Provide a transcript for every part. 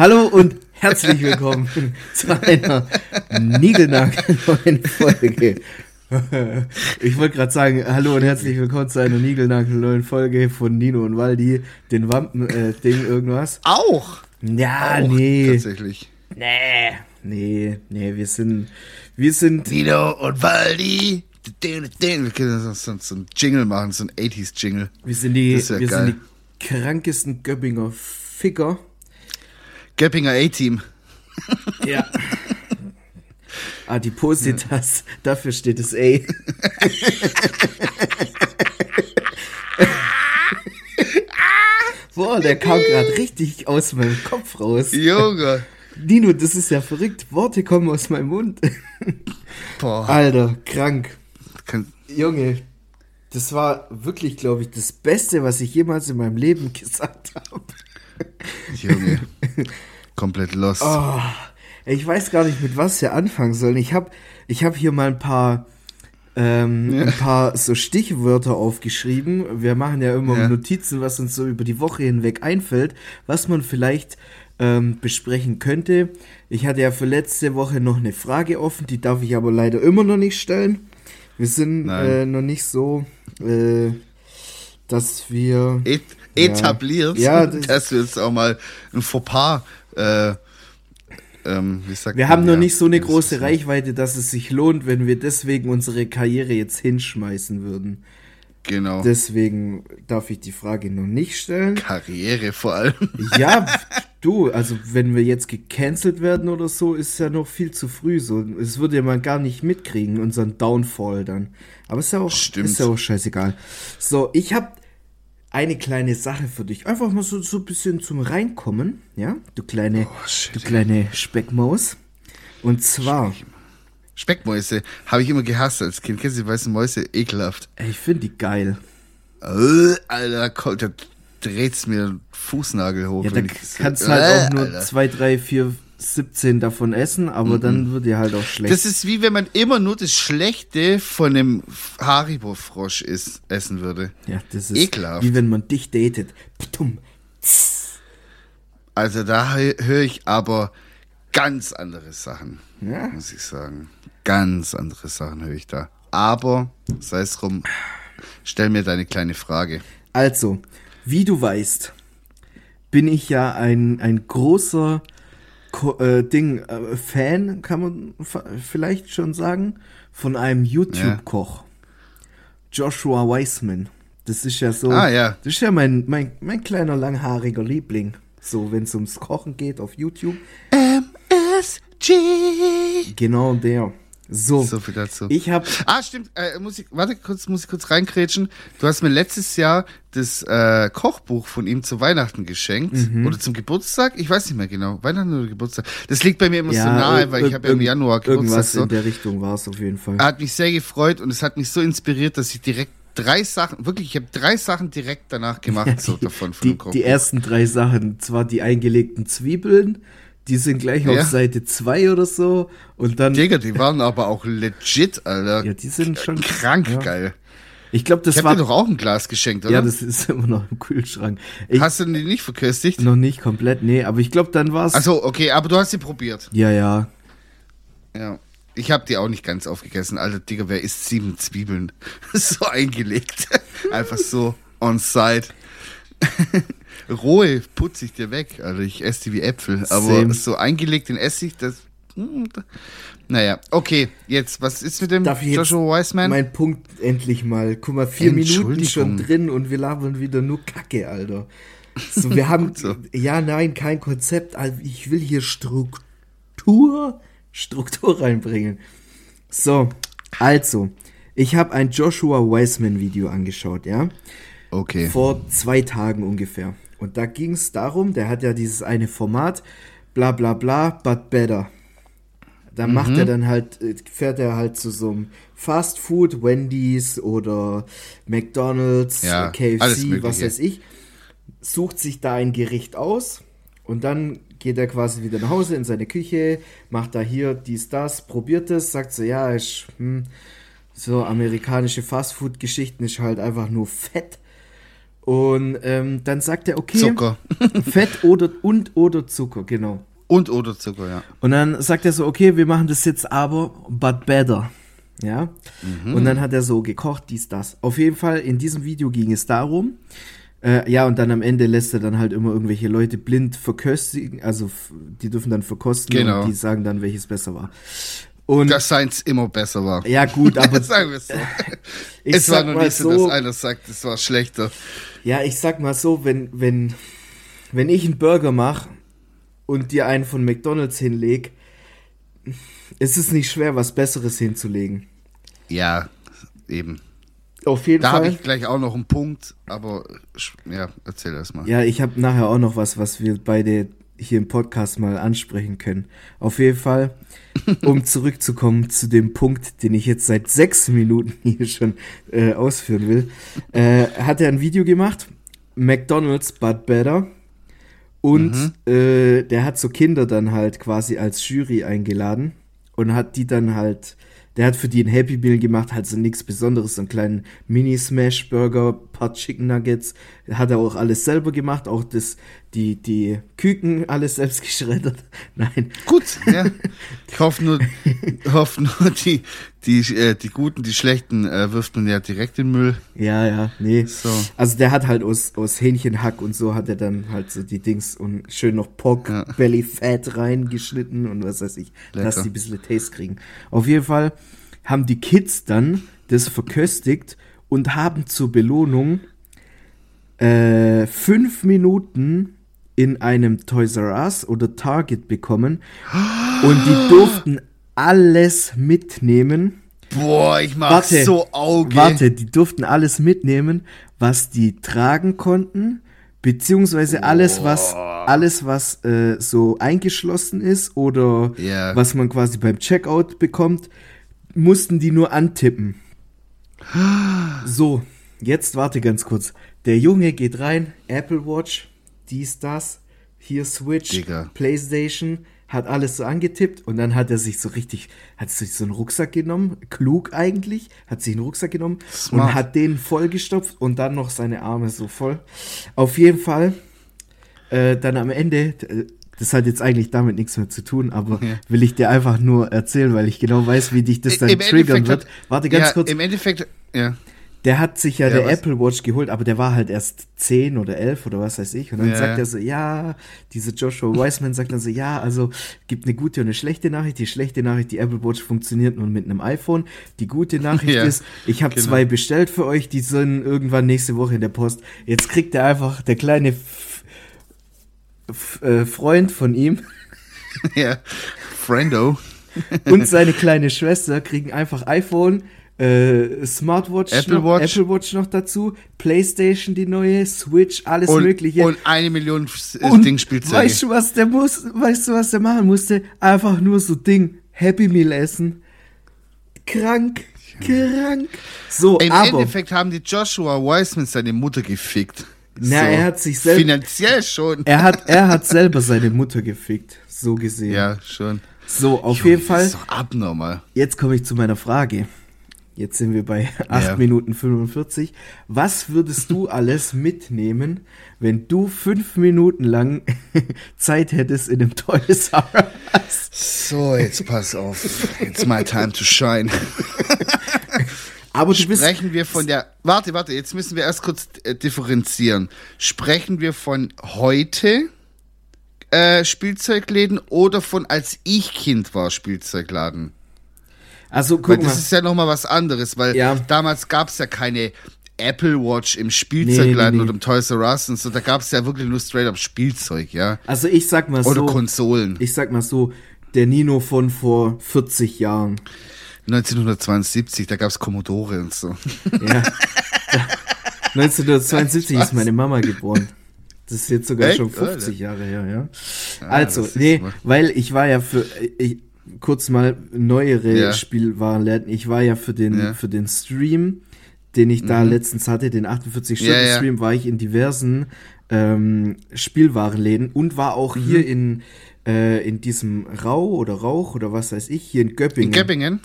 Hallo und herzlich willkommen zu einer niegelnagelneuen Folge. Ich wollte gerade sagen, hallo und herzlich willkommen zu einer niegelnagelneuen Folge von Nino und Waldi, den Wampen-Ding, äh, irgendwas. Auch? Ja, Auch, nee. Tatsächlich. Nee, nee, nee, wir sind, wir sind, Nino und Waldi. Wir können so, so einen Jingle machen, so ein 80s-Jingle. wir sind die, wir geil. sind die krankesten Göppinger Ficker. Göppinger A-Team. Ja. Adipositas, dafür steht das A. Boah, der kam gerade richtig aus meinem Kopf raus. Junge. Nino, das ist ja verrückt. Worte kommen aus meinem Mund. Boah. Alter, krank. Kann, Junge, das war wirklich, glaube ich, das Beste, was ich jemals in meinem Leben gesagt habe. Junge. Komplett lost. Oh, ich weiß gar nicht, mit was wir anfangen sollen. Ich habe ich hab hier mal ein paar, ähm, Ja. ein paar so Stichwörter aufgeschrieben. Wir machen ja immer Ja. Notizen, was uns so über die Woche hinweg einfällt, was man vielleicht ähm, besprechen könnte. Ich hatte ja für letzte Woche noch eine Frage offen, die darf ich aber leider immer noch nicht stellen. Wir sind äh, noch nicht so, äh, dass wir Et etabliert, Ja, das- dass wir jetzt auch mal ein Fauxpas, äh, ähm, Wir haben noch ja, nicht so eine große ist- Reichweite, dass es sich lohnt, wenn wir deswegen unsere Karriere jetzt hinschmeißen würden. Genau. Deswegen darf ich die Frage noch nicht stellen. Karriere vor allem. Ja, du, also wenn wir jetzt gecancelt werden oder so, ist ja noch viel zu früh. So, es würde ja man gar nicht mitkriegen, unseren Downfall dann. Aber ist ja auch, Stimmt. ist ja auch scheißegal. So, ich habe eine kleine Sache für dich. Einfach mal so, so ein bisschen zum Reinkommen, ja? Du kleine, Oh, shit, du kleine Speckmaus. Und zwar, Speckmäuse habe ich immer gehasst als Kind. Kennst du die weißen Mäuse? Ekelhaft. ey, ich finde die geil. Äh, Alter, kommt, da dreht's mir den Fußnagel hoch. Ja, da kannst halt auch Äh, nur Alter. zwei, drei, vier, 17 davon essen, aber dann wird dir halt auch schlecht. Das ist wie wenn man immer nur das Schlechte von einem Haribo-Frosch is- essen würde. ja, das ist ekelhaft. wie wenn man dich datet. Ptum. Also da höre ich aber ganz andere Sachen, Ja. muss ich sagen. Ganz andere Sachen höre ich da. Aber, sei es drum, stell mir deine kleine Frage. Also, wie du weißt, bin ich ja ein, ein großer äh, Ding, äh, Fan, kann man vielleicht schon sagen, von einem YouTube-Koch. Joshua Weissman. Das ist ja so. Ah, ja. Das ist ja mein, mein, mein kleiner langhaariger Liebling. So, wenn es ums Kochen geht auf YouTube. MSG. Genau der. So. So viel dazu. Ich habe Ah, stimmt. Äh, muss ich, warte kurz, muss ich kurz reinkrätschen. Du hast mir letztes Jahr das äh, Kochbuch von ihm zu Weihnachten geschenkt. Mhm. Oder zum Geburtstag? Ich weiß nicht mehr genau. Weihnachten oder Geburtstag? Das liegt bei mir immer so nahe, weil ich habe ja im Januar Geburtstag. Irgendwas So. in der Richtung war es auf jeden Fall. Hat mich sehr gefreut und es hat mich so inspiriert, dass ich direkt drei Sachen, wirklich, ich habe drei Sachen direkt danach gemacht, so davon von die, dem Kochbuch. die ersten drei Sachen, zwar die eingelegten Zwiebeln, die sind gleich Ja. auf Seite 2 oder so. Und dann, Digga, die waren aber auch legit, Alter. ja, die sind schon Krank ja. geil. Ich glaube, das Ich war dir doch auch ein Glas geschenkt, oder? Ja, das ist immer noch im Kühlschrank. Ich, Hast du die nicht verköstigt? noch nicht komplett, nee, aber ich glaube, dann war's. Achso, okay, aber du hast sie probiert. Ja, ja. Ja. Ich habe die auch nicht ganz aufgegessen. Alter, Digga, wer isst sieben Zwiebeln? so eingelegt. Einfach so on site. Rohe putze ich dir weg. Also ich esse die wie Äpfel. Aber Same. so eingelegt in Essig, das. hm, Naja, okay, jetzt, was ist mit dem Darf ich jetzt Joshua Wiseman? Mein Punkt endlich mal. Guck mal, vier Minuten schon drin und wir labern wieder nur Kacke, Alter. So, wir haben, so. ja, nein, kein Konzept. Also, Ich will hier Struktur, Struktur reinbringen. So, also, ich habe ein Joshua Wiseman Video angeschaut, ja. Okay. vor zwei Tagen ungefähr. Und da ging es darum, der hat ja dieses eine Format, bla bla bla, but better. Da macht er dann halt, äh, fährt er halt zu so einem Fast Food, Wendy's oder McDonalds, Ja, äh, KFC, was weiß ich, sucht sich da ein Gericht aus und dann geht er quasi wieder nach Hause in seine Küche, macht da hier dies, das, probiert es, sagt so, ja, ich, hm, so amerikanische Fastfood-Geschichten ist halt einfach nur fett. Und ähm, dann sagt er, okay, Zucker. Fett oder und oder Zucker, genau. Und oder Zucker, ja. Und dann sagt er so, okay, wir machen das jetzt aber, but better. Ja. Mhm. Und dann hat er so gekocht, dies, das. Auf jeden Fall, in diesem Video ging es darum, äh, ja, und dann am Ende lässt er dann halt immer irgendwelche Leute blind verköstigen, also die dürfen dann verkosten Genau. und die sagen dann, welches besser war. Und Dass seins immer besser war. ja, gut, aber Sagen wir es so. ich es war noch nicht so, dass einer sagt, es war schlechter. ja, ich sag mal so, wenn, wenn, wenn ich einen Burger mache und dir einen von McDonalds hinleg, ist es nicht schwer, was Besseres hinzulegen. Ja, eben. Auf jeden Da habe Fall. ich gleich auch noch einen Punkt, aber ja, erzähl erst mal. Ja, ich habe nachher auch noch was, was wir beide hier im Podcast mal ansprechen können. Auf jeden Fall, um zurückzukommen zu dem Punkt, den ich jetzt seit sechs Minuten hier schon äh, ausführen will, äh, hat er ein Video gemacht, McDonald's but better. Und äh, der hat so Kinder dann halt quasi als Jury eingeladen und hat die dann halt, der hat für die ein Happy Meal gemacht, halt so nichts Besonderes, so einen kleinen Mini-Smash-Burger, paar Chicken Nuggets, hat er auch alles selber gemacht, auch das, die, die Küken alles selbst geschreddert. Nein, Gut, ja. Ich hoffe nur, hoffe nur die, die, äh, die guten, die schlechten äh, wirft man ja direkt in den Müll. ja, ja, nee. So. Also der hat halt aus, aus Hähnchenhack und so hat er dann halt so die Dings und schön noch Pork Ja. Belly Fat reingeschnitten und was weiß ich, Lecker. dass die ein bisschen Taste kriegen. Auf jeden Fall haben die Kids dann das verköstigt und haben zur Belohnung äh, fünf Minuten in einem Toys R Us oder Target bekommen und die durften alles mitnehmen. Boah, ich mach Warte, so Auge. Warte, die durften alles mitnehmen, was die tragen konnten, beziehungsweise alles, was alles, was äh, so eingeschlossen ist oder Ja. was man quasi beim Checkout bekommt, mussten die nur antippen. So, jetzt warte ganz kurz. Der Junge geht rein, Apple Watch, dies, das, hier Switch, Digga. Playstation, hat alles so angetippt und dann hat er sich so richtig, hat sich so einen Rucksack genommen, klug eigentlich, hat sich einen Rucksack genommen Smart. und hat den vollgestopft und dann noch seine Arme so voll. Auf jeden Fall, äh, dann am Ende, äh, das hat jetzt eigentlich damit nichts mehr zu tun, aber Ja. will ich dir einfach nur erzählen, weil ich genau weiß, wie dich das dann Im triggern Endeffekt wird. Warte ganz ja, kurz. Im Endeffekt, ja. Der hat sich ja, Ja, der was? Apple Watch geholt, aber der war halt erst 10 oder 11 oder was weiß ich. Und dann Ja, sagt er so, ja, dieser Joshua Wiseman sagt dann so, ja, also gibt eine gute und eine schlechte Nachricht. Die schlechte Nachricht, die Apple Watch funktioniert nur mit einem iPhone. Die gute Nachricht Ja, ist, ich habe genau. zwei bestellt für euch, die sind irgendwann nächste Woche in der Post. Jetzt kriegt er einfach, der kleine F F äh, Freund von ihm ja. Friendo. und seine kleine Schwester kriegen einfach iPhone, äh, Smartwatch, Apple noch, Watch. Apple Watch noch dazu, Playstation die neue, Switch, alles Und, mögliche. und eine Million äh, Dingspielzeuge. weißt du, was der muss, weißt du, was der machen musste? Einfach nur so Ding, Happy Meal essen. Krank, krank. So, Im aber, Endeffekt haben die Joshua Wiseman seine Mutter gefickt. na, er hat sich selbst, Finanziell schon. er hat, er hat selber seine Mutter gefickt, so gesehen. ja, schon. So, auf Junge, jeden Das Fall. ist doch abnormal. Jetzt komme ich zu meiner Frage. Jetzt sind wir bei 8 Ja. Minuten 45. Was würdest du alles mitnehmen, wenn du fünf Minuten lang Zeit hättest in einem Toys R Us? So, jetzt pass auf. It's my time to shine. Aber. Sprechen wir von der. Warte, warte, jetzt müssen wir erst kurz äh, differenzieren. Sprechen wir von heute äh, Spielzeugläden oder von als ich Kind war Spielzeugladen? Also Weil guck das mal. ist ja nochmal was anderes, weil Ja. damals gab es ja keine Apple Watch im Spielzeugladen Nee, nee, nee. oder im Toys R Us und so. Da gab es ja wirklich nur straight up Spielzeug, ja. Also ich sag mal Oder so. Konsolen. Ich sag mal so. Der Nino von vor 40 Jahren. 1972, da gab es Commodore und so. Ja. 1972 ist meine Mama geboren. Das ist jetzt sogar Echt? schon 50 Jahre her, ja. Also, nee, weil ich war ja für, ich, kurz mal neuere Ja. Spielwarenläden. Ich war ja für den, Ja. für den Stream, den ich da letztens hatte, den 48-Stunden-Stream, Ja, war ich in diversen ähm, Spielwarenläden und war auch Mhm. hier in äh, in diesem Rau oder Rauch oder was weiß ich, hier in Göppingen. In Göppingen?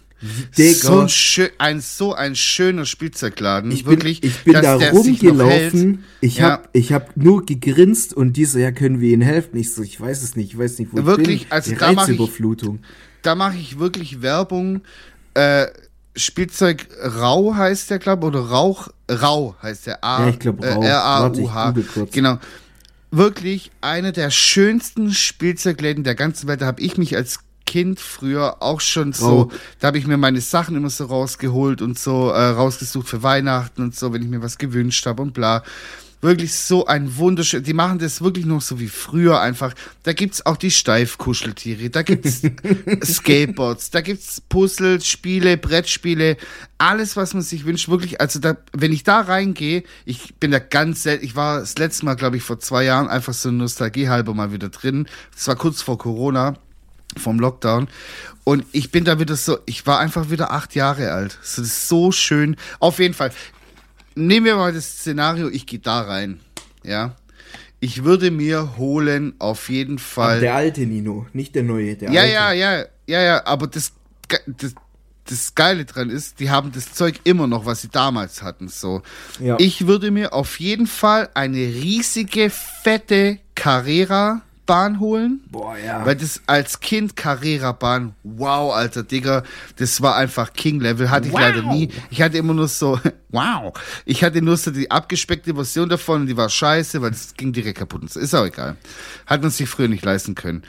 Digga. So ein, schön, ein, so ein schöner Spielzeugladen. Ich bin, wirklich, ich bin da rumgelaufen. Ich Ja. hab, ich hab nur gegrinst und die so, ja, können wir Ihnen helfen? Ich so, ich weiß es nicht, ich weiß nicht, wo Wirklich? ich bin. Also Die da mach ich-. Da mache ich wirklich Werbung. Äh, Spielzeug Rau heißt der, glaube oder Rauch, Rau heißt der. A, Ja, ich glaub, Rau. Äh, R-A-U-H. Genau. Wirklich einer der schönsten Spielzeugläden der ganzen Welt. Da habe ich mich als Kind früher auch schon so, da habe ich mir meine Sachen immer so rausgeholt und so äh, rausgesucht für Weihnachten und so, wenn ich mir was gewünscht habe und bla. Wirklich so ein wunderschön. Die machen das wirklich noch so wie früher einfach. Da gibt's auch die Steifkuscheltiere, da gibt's Skateboards, da gibt's Puzzle, Spiele, Brettspiele, alles, was man sich wünscht. Wirklich, also da, wenn ich da reingehe, ich bin da ganz selten, ich war das letzte Mal, glaube ich, vor zwei Jahren einfach so Nostalgie halber mal wieder drin. Das war kurz vor Corona vom Lockdown. Und ich bin da wieder so, ich war einfach wieder acht Jahre alt. Das ist so schön. Auf jeden Fall. Nehmen wir mal das Szenario, ich gehe da rein. Ja. Ich würde mir holen, auf jeden Fall. Der alte Nino, nicht der neue, der ja, alte. ja, ja, ja, ja, aber das, das, das Geile dran ist, die haben das Zeug immer noch, was sie damals hatten. So. Ja. Ich würde mir auf jeden Fall eine riesige, fette Carrera-Bahn holen. Boah, ja. Weil das als Kind Carrera-Bahn, wow, alter Digga, das war einfach King-Level. Hatte ich Wow. leider nie. Ich hatte immer nur so, wow. Ich hatte nur so die abgespeckte Version davon und die war scheiße, weil das ging direkt kaputt. so. Ist auch egal. Hat man sich früher nicht leisten können.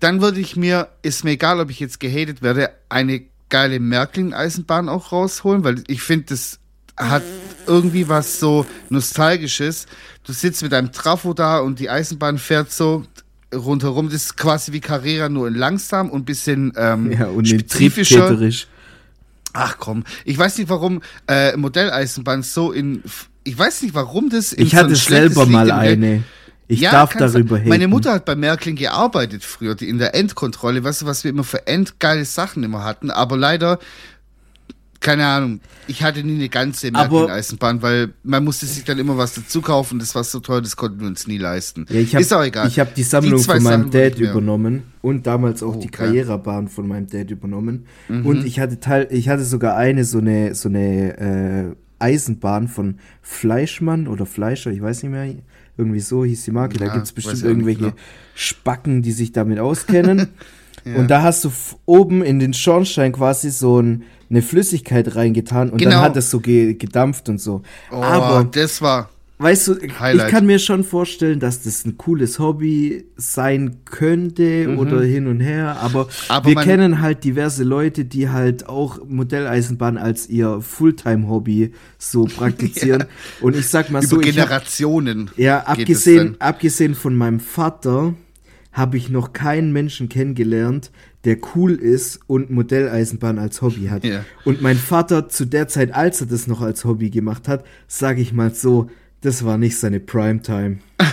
Dann würde ich mir, ist mir egal, ob ich jetzt gehatet werde, eine geile Märklin-Eisenbahn auch rausholen, weil ich finde, das hat irgendwie was so Nostalgisches. Du sitzt mit deinem Trafo da und die Eisenbahn fährt so rundherum. Das ist quasi wie Carrera, nur in langsam und bisschen ähm, ja, und spezifischer. Ach komm, ich weiß nicht, warum äh, Modelleisenbahn so in. Ich weiß nicht, warum das. In Ich so ein hatte selber mal eine. Ich Ja, darf darüber haten. Meine Mutter hat bei Märklin gearbeitet früher, die in der Endkontrolle, weißt du, was wir immer für endgeile Sachen immer hatten, aber leider, keine Ahnung, ich hatte nie eine ganze Märklin-Eisenbahn, weil man musste sich dann immer was dazu kaufen, das war so teuer, das konnten wir uns nie leisten. Ja, hab, Ist auch egal. Ich habe die Sammlung Die von meinem Sachen Dad übernommen und damals auch Oh, die. Karrierebahn von meinem Dad übernommen. Mhm. Und ich hatte teil, ich hatte sogar eine so eine so eine äh, Eisenbahn von Fleischmann oder Fleischer, ich weiß nicht mehr, irgendwie so hieß die Marke. Da Ja, gibt's weiß bestimmt ich auch nicht irgendwelche genau. Spacken, die sich damit auskennen. Ja. Und da hast du oben in den Schornstein quasi so ein, eine Flüssigkeit reingetan und Genau. dann hat es so ge gedampft und so. Oh, Aber das war. Weißt du, ich Highlight. kann mir schon vorstellen, dass das ein cooles Hobby sein könnte oder hin und her, aber, Mhm. Aber wir kennen halt diverse Leute, die halt auch Modelleisenbahn als ihr Fulltime-Hobby so praktizieren. Und ich sag mal Über so, ich hab, Generationen. ja, geht es abgesehen, abgesehen von meinem Vater habe ich noch keinen Menschen kennengelernt, der cool ist und Modelleisenbahn als Hobby hat. Ja. Und mein Vater zu der Zeit, als er das noch als Hobby gemacht hat, sage ich mal so, das war nicht seine Primetime.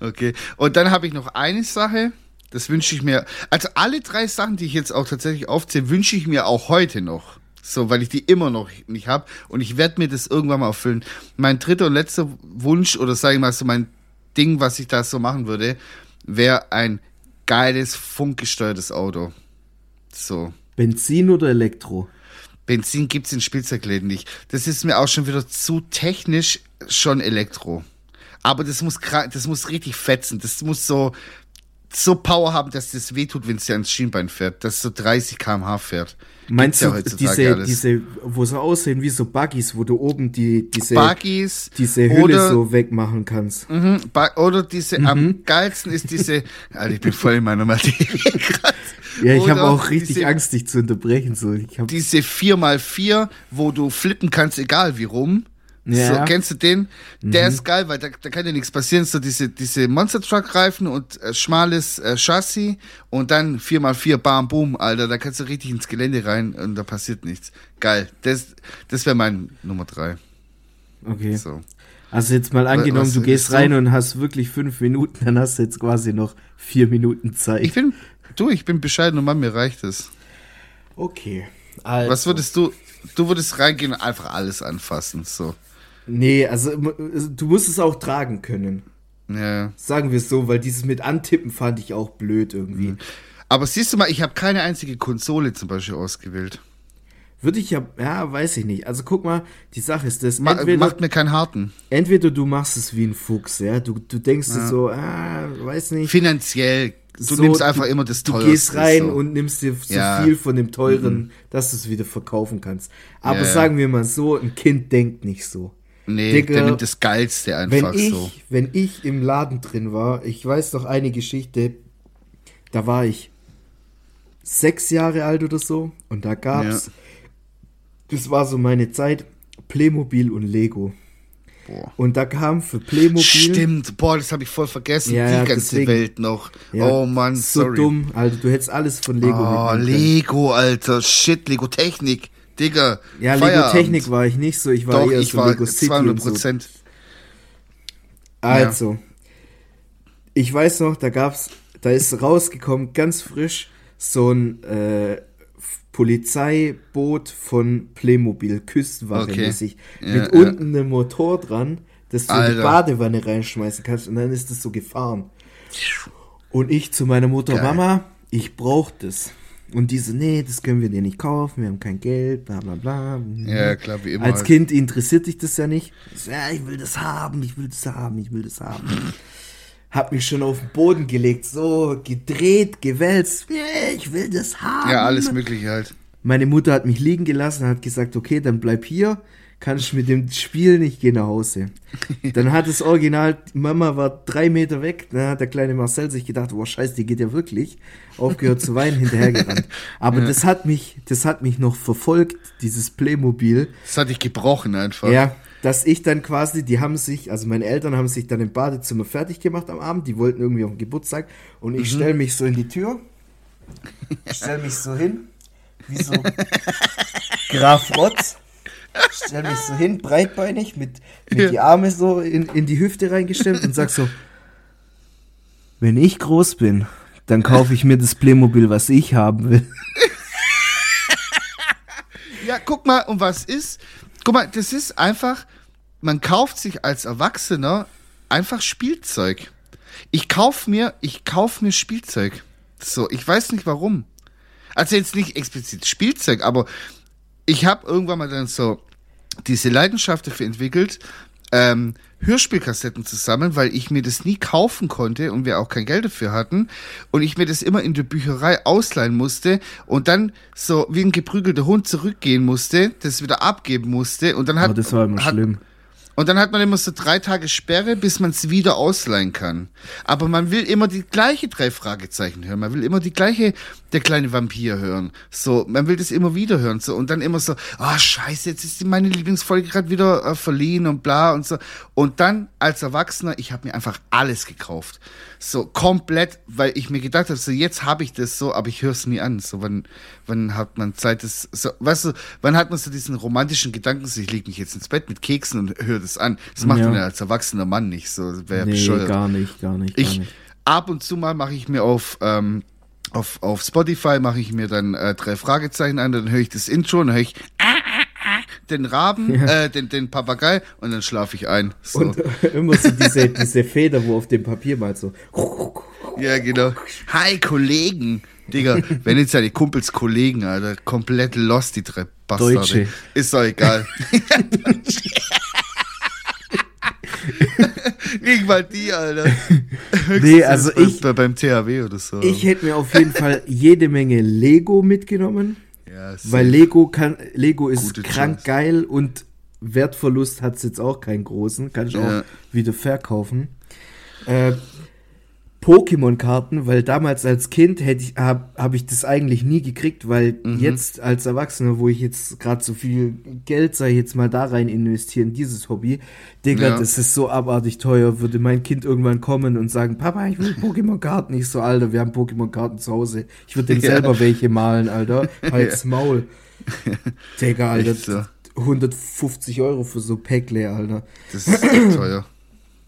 Okay. Und dann habe ich noch eine Sache, das wünsche ich mir. Also alle drei Sachen, die ich jetzt auch tatsächlich aufzähle, wünsche ich mir auch heute noch. So, weil ich die immer noch nicht habe. Und ich werde mir das irgendwann mal erfüllen. Mein dritter und letzter Wunsch, oder sage ich mal so mein Ding, was ich da so machen würde, wäre ein geiles, funkgesteuertes Auto. So. Benzin oder Elektro? Benzin gibt's in Spielzeugläden nicht. Das ist mir auch schon wieder zu technisch schon Elektro. Aber das muss das muss richtig fetzen. Das muss so so Power haben, dass das wehtut, wenn es dir ans Schienbein fährt, dass so 30 km/h fährt. Meinst ja du diese, alles. diese, wo so aussehen wie so Buggies, wo du oben die, diese, Buggies diese Hülle oder, so wegmachen kannst? Mhm, oder diese, Mhm. am geilsten ist diese, Alter, ich bin voll in meiner Materie gerade. Ja, ich habe auch richtig diese, Angst, dich zu unterbrechen. So, ich hab, Diese 4x4, wo du flippen kannst, egal wie rum. Ja. So, kennst du den? Der ist geil, weil da, da kann dir nichts passieren. So diese, diese Monster Truck Reifen und äh, schmales äh, Chassis und dann 4x4 Bam Boom, Alter. Da kannst du richtig ins Gelände rein und da passiert nichts. Geil. Das, das wäre mein Nummer drei. okay. So. Also jetzt mal angenommen, was du gehst ist so? rein und hast wirklich fünf Minuten, dann hast du jetzt quasi noch vier Minuten Zeit. Ich bin, du, ich bin bescheiden und Mann, mir reicht es. okay. Also, Was würdest du, du würdest reingehen und einfach alles anfassen, so. Nee, also du musst es auch tragen können. Ja. Sagen wir es so, weil dieses mit Antippen fand ich auch blöd irgendwie. Aber siehst du mal, ich habe keine einzige Konsole zum Beispiel ausgewählt. Würde ich ja, ja, weiß ich nicht. Also guck mal, die Sache ist das, Ma entweder, macht mir keinen harten. entweder du machst es wie ein Fuchs, ja, du, du denkst dir so, ah, weiß nicht. Finanziell. Du so, nimmst einfach immer das Du teuerste. gehst rein so. und nimmst dir so Ja. Mhm. viel von dem teuren, dass du es wieder verkaufen kannst. Aber Ja, ja. sagen wir mal so, ein Kind denkt nicht so. Nee, Digga, der nimmt das Geilste Wenn einfach ich, so. wenn ich im Laden drin war, ich weiß noch eine Geschichte, da war ich sechs Jahre alt oder so und da gab's, das war so meine Zeit, Playmobil und Lego. Boah. Und da kam für Playmobil Stimmt, boah, das habe ich voll vergessen. Ja, die ja, ganze deswegen. Welt noch. Ja, oh Mann, so sorry. dumm, Alter, du hättest alles von Lego Oh. Lego, Alter. Shit, Lego Technik. Digga. Ja, Lego. Technik war ich nicht so, ich war Doch, eher ich so war Lego City 200 und so. Prozent. Also, ich weiß noch, da gab's, da ist rausgekommen, ganz frisch, so ein äh, Polizeiboot von Playmobil, Küstenwache Okay. mäßig, Ja, mit ja. unten einem Motor dran, dass du in die Alter. Badewanne reinschmeißen kannst und dann ist das so gefahren. Und ich zu meiner Mutter, Geil. Mama, ich brauch das. Und diese, nee, das können wir dir nicht kaufen, wir haben kein Geld, bla bla bla. Ja, klar, wie immer. Als halt. Kind interessiert dich das ja nicht. Ich so, ja, ich will das haben, ich will das haben, ich will das haben. Hab mich schon auf den Boden gelegt, so gedreht, gewälzt. Ich will das haben. Ja, alles Mögliche halt. Meine Mutter hat mich liegen gelassen, hat gesagt, okay, dann bleib hier, kannst mit dem spielen, ich gehe nach Hause. Dann hat das Original, Mama war drei Meter weg, dann hat der kleine Marcel sich gedacht, oh scheiße, die geht ja wirklich. Aufgehört zu weinen, hinterhergerannt. Aber das hat mich, das hat mich noch verfolgt, dieses Playmobil. Das hat dich gebrochen einfach. Ja, dass ich dann quasi, die haben sich, also meine Eltern haben sich dann im Badezimmer fertig gemacht am Abend, die wollten irgendwie auf den Geburtstag und ich stell mich so in die Tür, stell mich so hin, wie so Graf Rotz, stell mich so hin, breitbeinig, mit, mit die Arme so in, in die Hüfte reingestemmt und sag so, wenn ich groß bin, dann kaufe ich mir das Playmobil, was ich haben will. Ja, guck mal, und was ist? Guck mal, das ist einfach, man kauft sich als Erwachsener einfach Spielzeug. Ich kauf mir, ich kauf mir Spielzeug. So, ich weiß nicht warum. Also jetzt nicht explizit Spielzeug, aber ich habe irgendwann mal dann so diese Leidenschaft dafür entwickelt, ähm, Hörspielkassetten zu sammeln, weil ich mir das nie kaufen konnte und wir auch kein Geld dafür hatten und ich mir das immer in der Bücherei ausleihen musste und dann so wie ein geprügelter Hund zurückgehen musste, das wieder abgeben musste und dann hat Aber das war immer hat, schlimm. Und dann hat man immer so drei Tage Sperre, bis man es wieder ausleihen kann. Aber man will immer die gleiche drei Fragezeichen hören. Man will immer die gleiche, der kleine Vampir hören. So, man will das immer wieder hören. So, und dann immer so, ah, scheiße, jetzt ist meine Lieblingsfolge gerade wieder äh, verliehen und bla und so. Und dann als Erwachsener, ich habe mir einfach alles gekauft. So, komplett, weil ich mir gedacht habe, so, jetzt habe ich das so, aber ich höre es nie an. So, wann, wann hat man Zeit, das, so, weißt du, wann hat man so diesen romantischen Gedanken, so, ich lege mich jetzt ins Bett mit Keksen und höre das an. Das macht Ja. man ja als erwachsener Mann nicht. So, wäre Nee, bescheuert. gar nicht, gar nicht, gar Ich nicht. ab und zu mal mache ich mir auf ähm, auf, auf Spotify mache ich mir dann äh, drei Fragezeichen an, dann höre ich das Intro, dann höre ich ah, den Raben, äh, den, den Papagei und dann schlafe ich ein. So. Und immer so diese, diese Feder, wo auf dem Papier mal so. ja, genau. Hi, Kollegen. Digga, wenn jetzt deine Kumpels Kollegen, Alter, komplett lost, die drei Bastarde. Deutsche. Ist doch egal. Nicht mal die, Alter. Nee, also ich, bei, beim THW oder so. ich hätte mir auf jeden Fall jede Menge Lego mitgenommen, ja, weil Lego kann, Lego ist krank Choice. geil und Wertverlust hat es jetzt auch keinen großen, kann ich Ja. auch wieder verkaufen. Äh, Pokémon-Karten, weil damals als Kind hätte ich, habe hab ich das eigentlich nie gekriegt, weil Mhm. jetzt als Erwachsener, wo ich jetzt gerade so viel Geld, ich jetzt mal, da rein investieren, dieses Hobby, Digga, Ja. das ist so abartig teuer, würde mein Kind irgendwann kommen und sagen, Papa, ich will Pokémon-Karten. Ich so, Alter, wir haben Pokémon-Karten zu Hause. Ich würde dem Ja. selber welche malen, Alter. Halt's Maul. Digga, Alter, so. 150 Euro für so Päckle, Alter. Das ist echt teuer.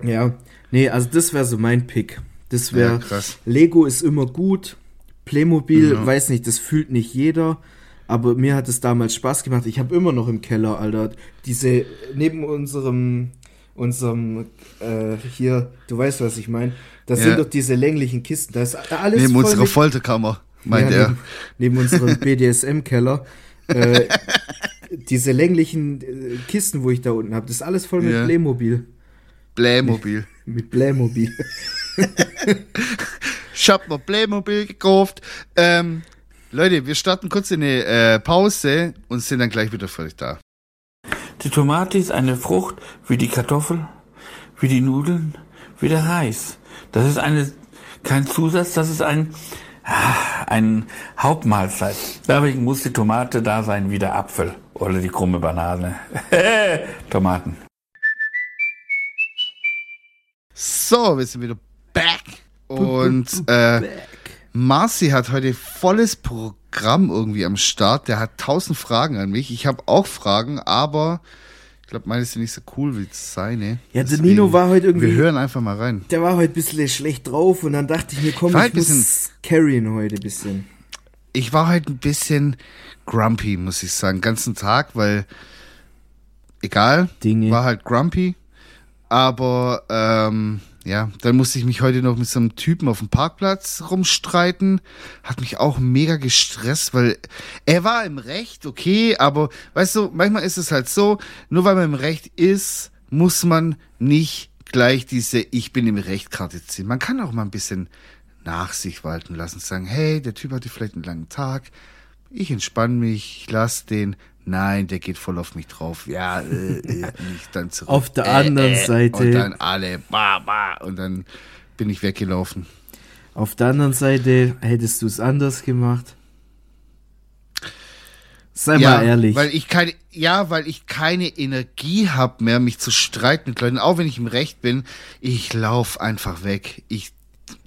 Ja, nee, also das wäre so mein Pick. Das wäre Ja. Lego ist immer gut. Playmobil, Ja. weiß nicht, das fühlt nicht jeder. Aber mir hat es damals Spaß gemacht. Ich habe immer noch im Keller, Alter, diese neben unserem unserem, äh, hier, du weißt, was ich meine. Da Ja. sind doch diese länglichen Kisten. Da ist alles Neben voll unserer mit- Folterkammer, meint ja, er. Neben, neben unserem BDSM-Keller. Äh, diese länglichen äh, Kisten, wo ich da unten habe, das ist alles voll mit Ja. Playmobil. Playmobil. Mit Playmobil. Ich hab mir Playmobil gekauft. Ähm, Leute, wir starten kurz in eine äh, Pause und sind dann gleich wieder euch da. Die Tomate ist eine Frucht wie die Kartoffel, wie die Nudeln, wie der Reis. Das ist eine, kein Zusatz, das ist ein, ah, ein Hauptmahlzeit. Deswegen muss die Tomate da sein wie der Apfel oder die krumme Banane. Tomaten. So, wir sind wieder back. Und äh, Marci hat heute volles Programm irgendwie am Start. Der hat tausend Fragen an mich. Ich habe auch Fragen, aber ich glaube, meine sind nicht so cool wie seine. Ja, der Nino war heute irgendwie- Wir hören einfach mal rein. Der war heute ein bisschen schlecht drauf und dann dachte ich mir, komm, ich ein bisschen- muss carryen heute ein bisschen. Ich war heute ein bisschen grumpy, muss ich sagen, den ganzen Tag, weil egal, Dinge. war halt grumpy. Aber ähm, ja, dann musste ich mich heute noch mit so einem Typen auf dem Parkplatz rumstreiten. Hat mich auch mega gestresst, weil er war im Recht, okay, aber weißt du, manchmal ist es halt so, nur weil man im Recht ist, muss man nicht gleich diese Ich bin im Recht-Karte ziehen. Man kann auch mal ein bisschen nach sich walten lassen, sagen, hey, der Typ hatte vielleicht einen langen Tag, ich entspanne mich, ich lass den. Nein, der geht voll auf mich drauf. Ja, äh, äh, nicht dann zurück. Auf der anderen Seite- Und dann alle, ba, ba, und dann bin ich weggelaufen. Auf der anderen Seite hättest du es anders gemacht. Sei mal ehrlich. Weil ich keine, ja, weil ich keine Energie habe mehr, mich zu streiten mit Leuten, auch wenn ich im Recht bin. Ich lauf einfach weg. Ich,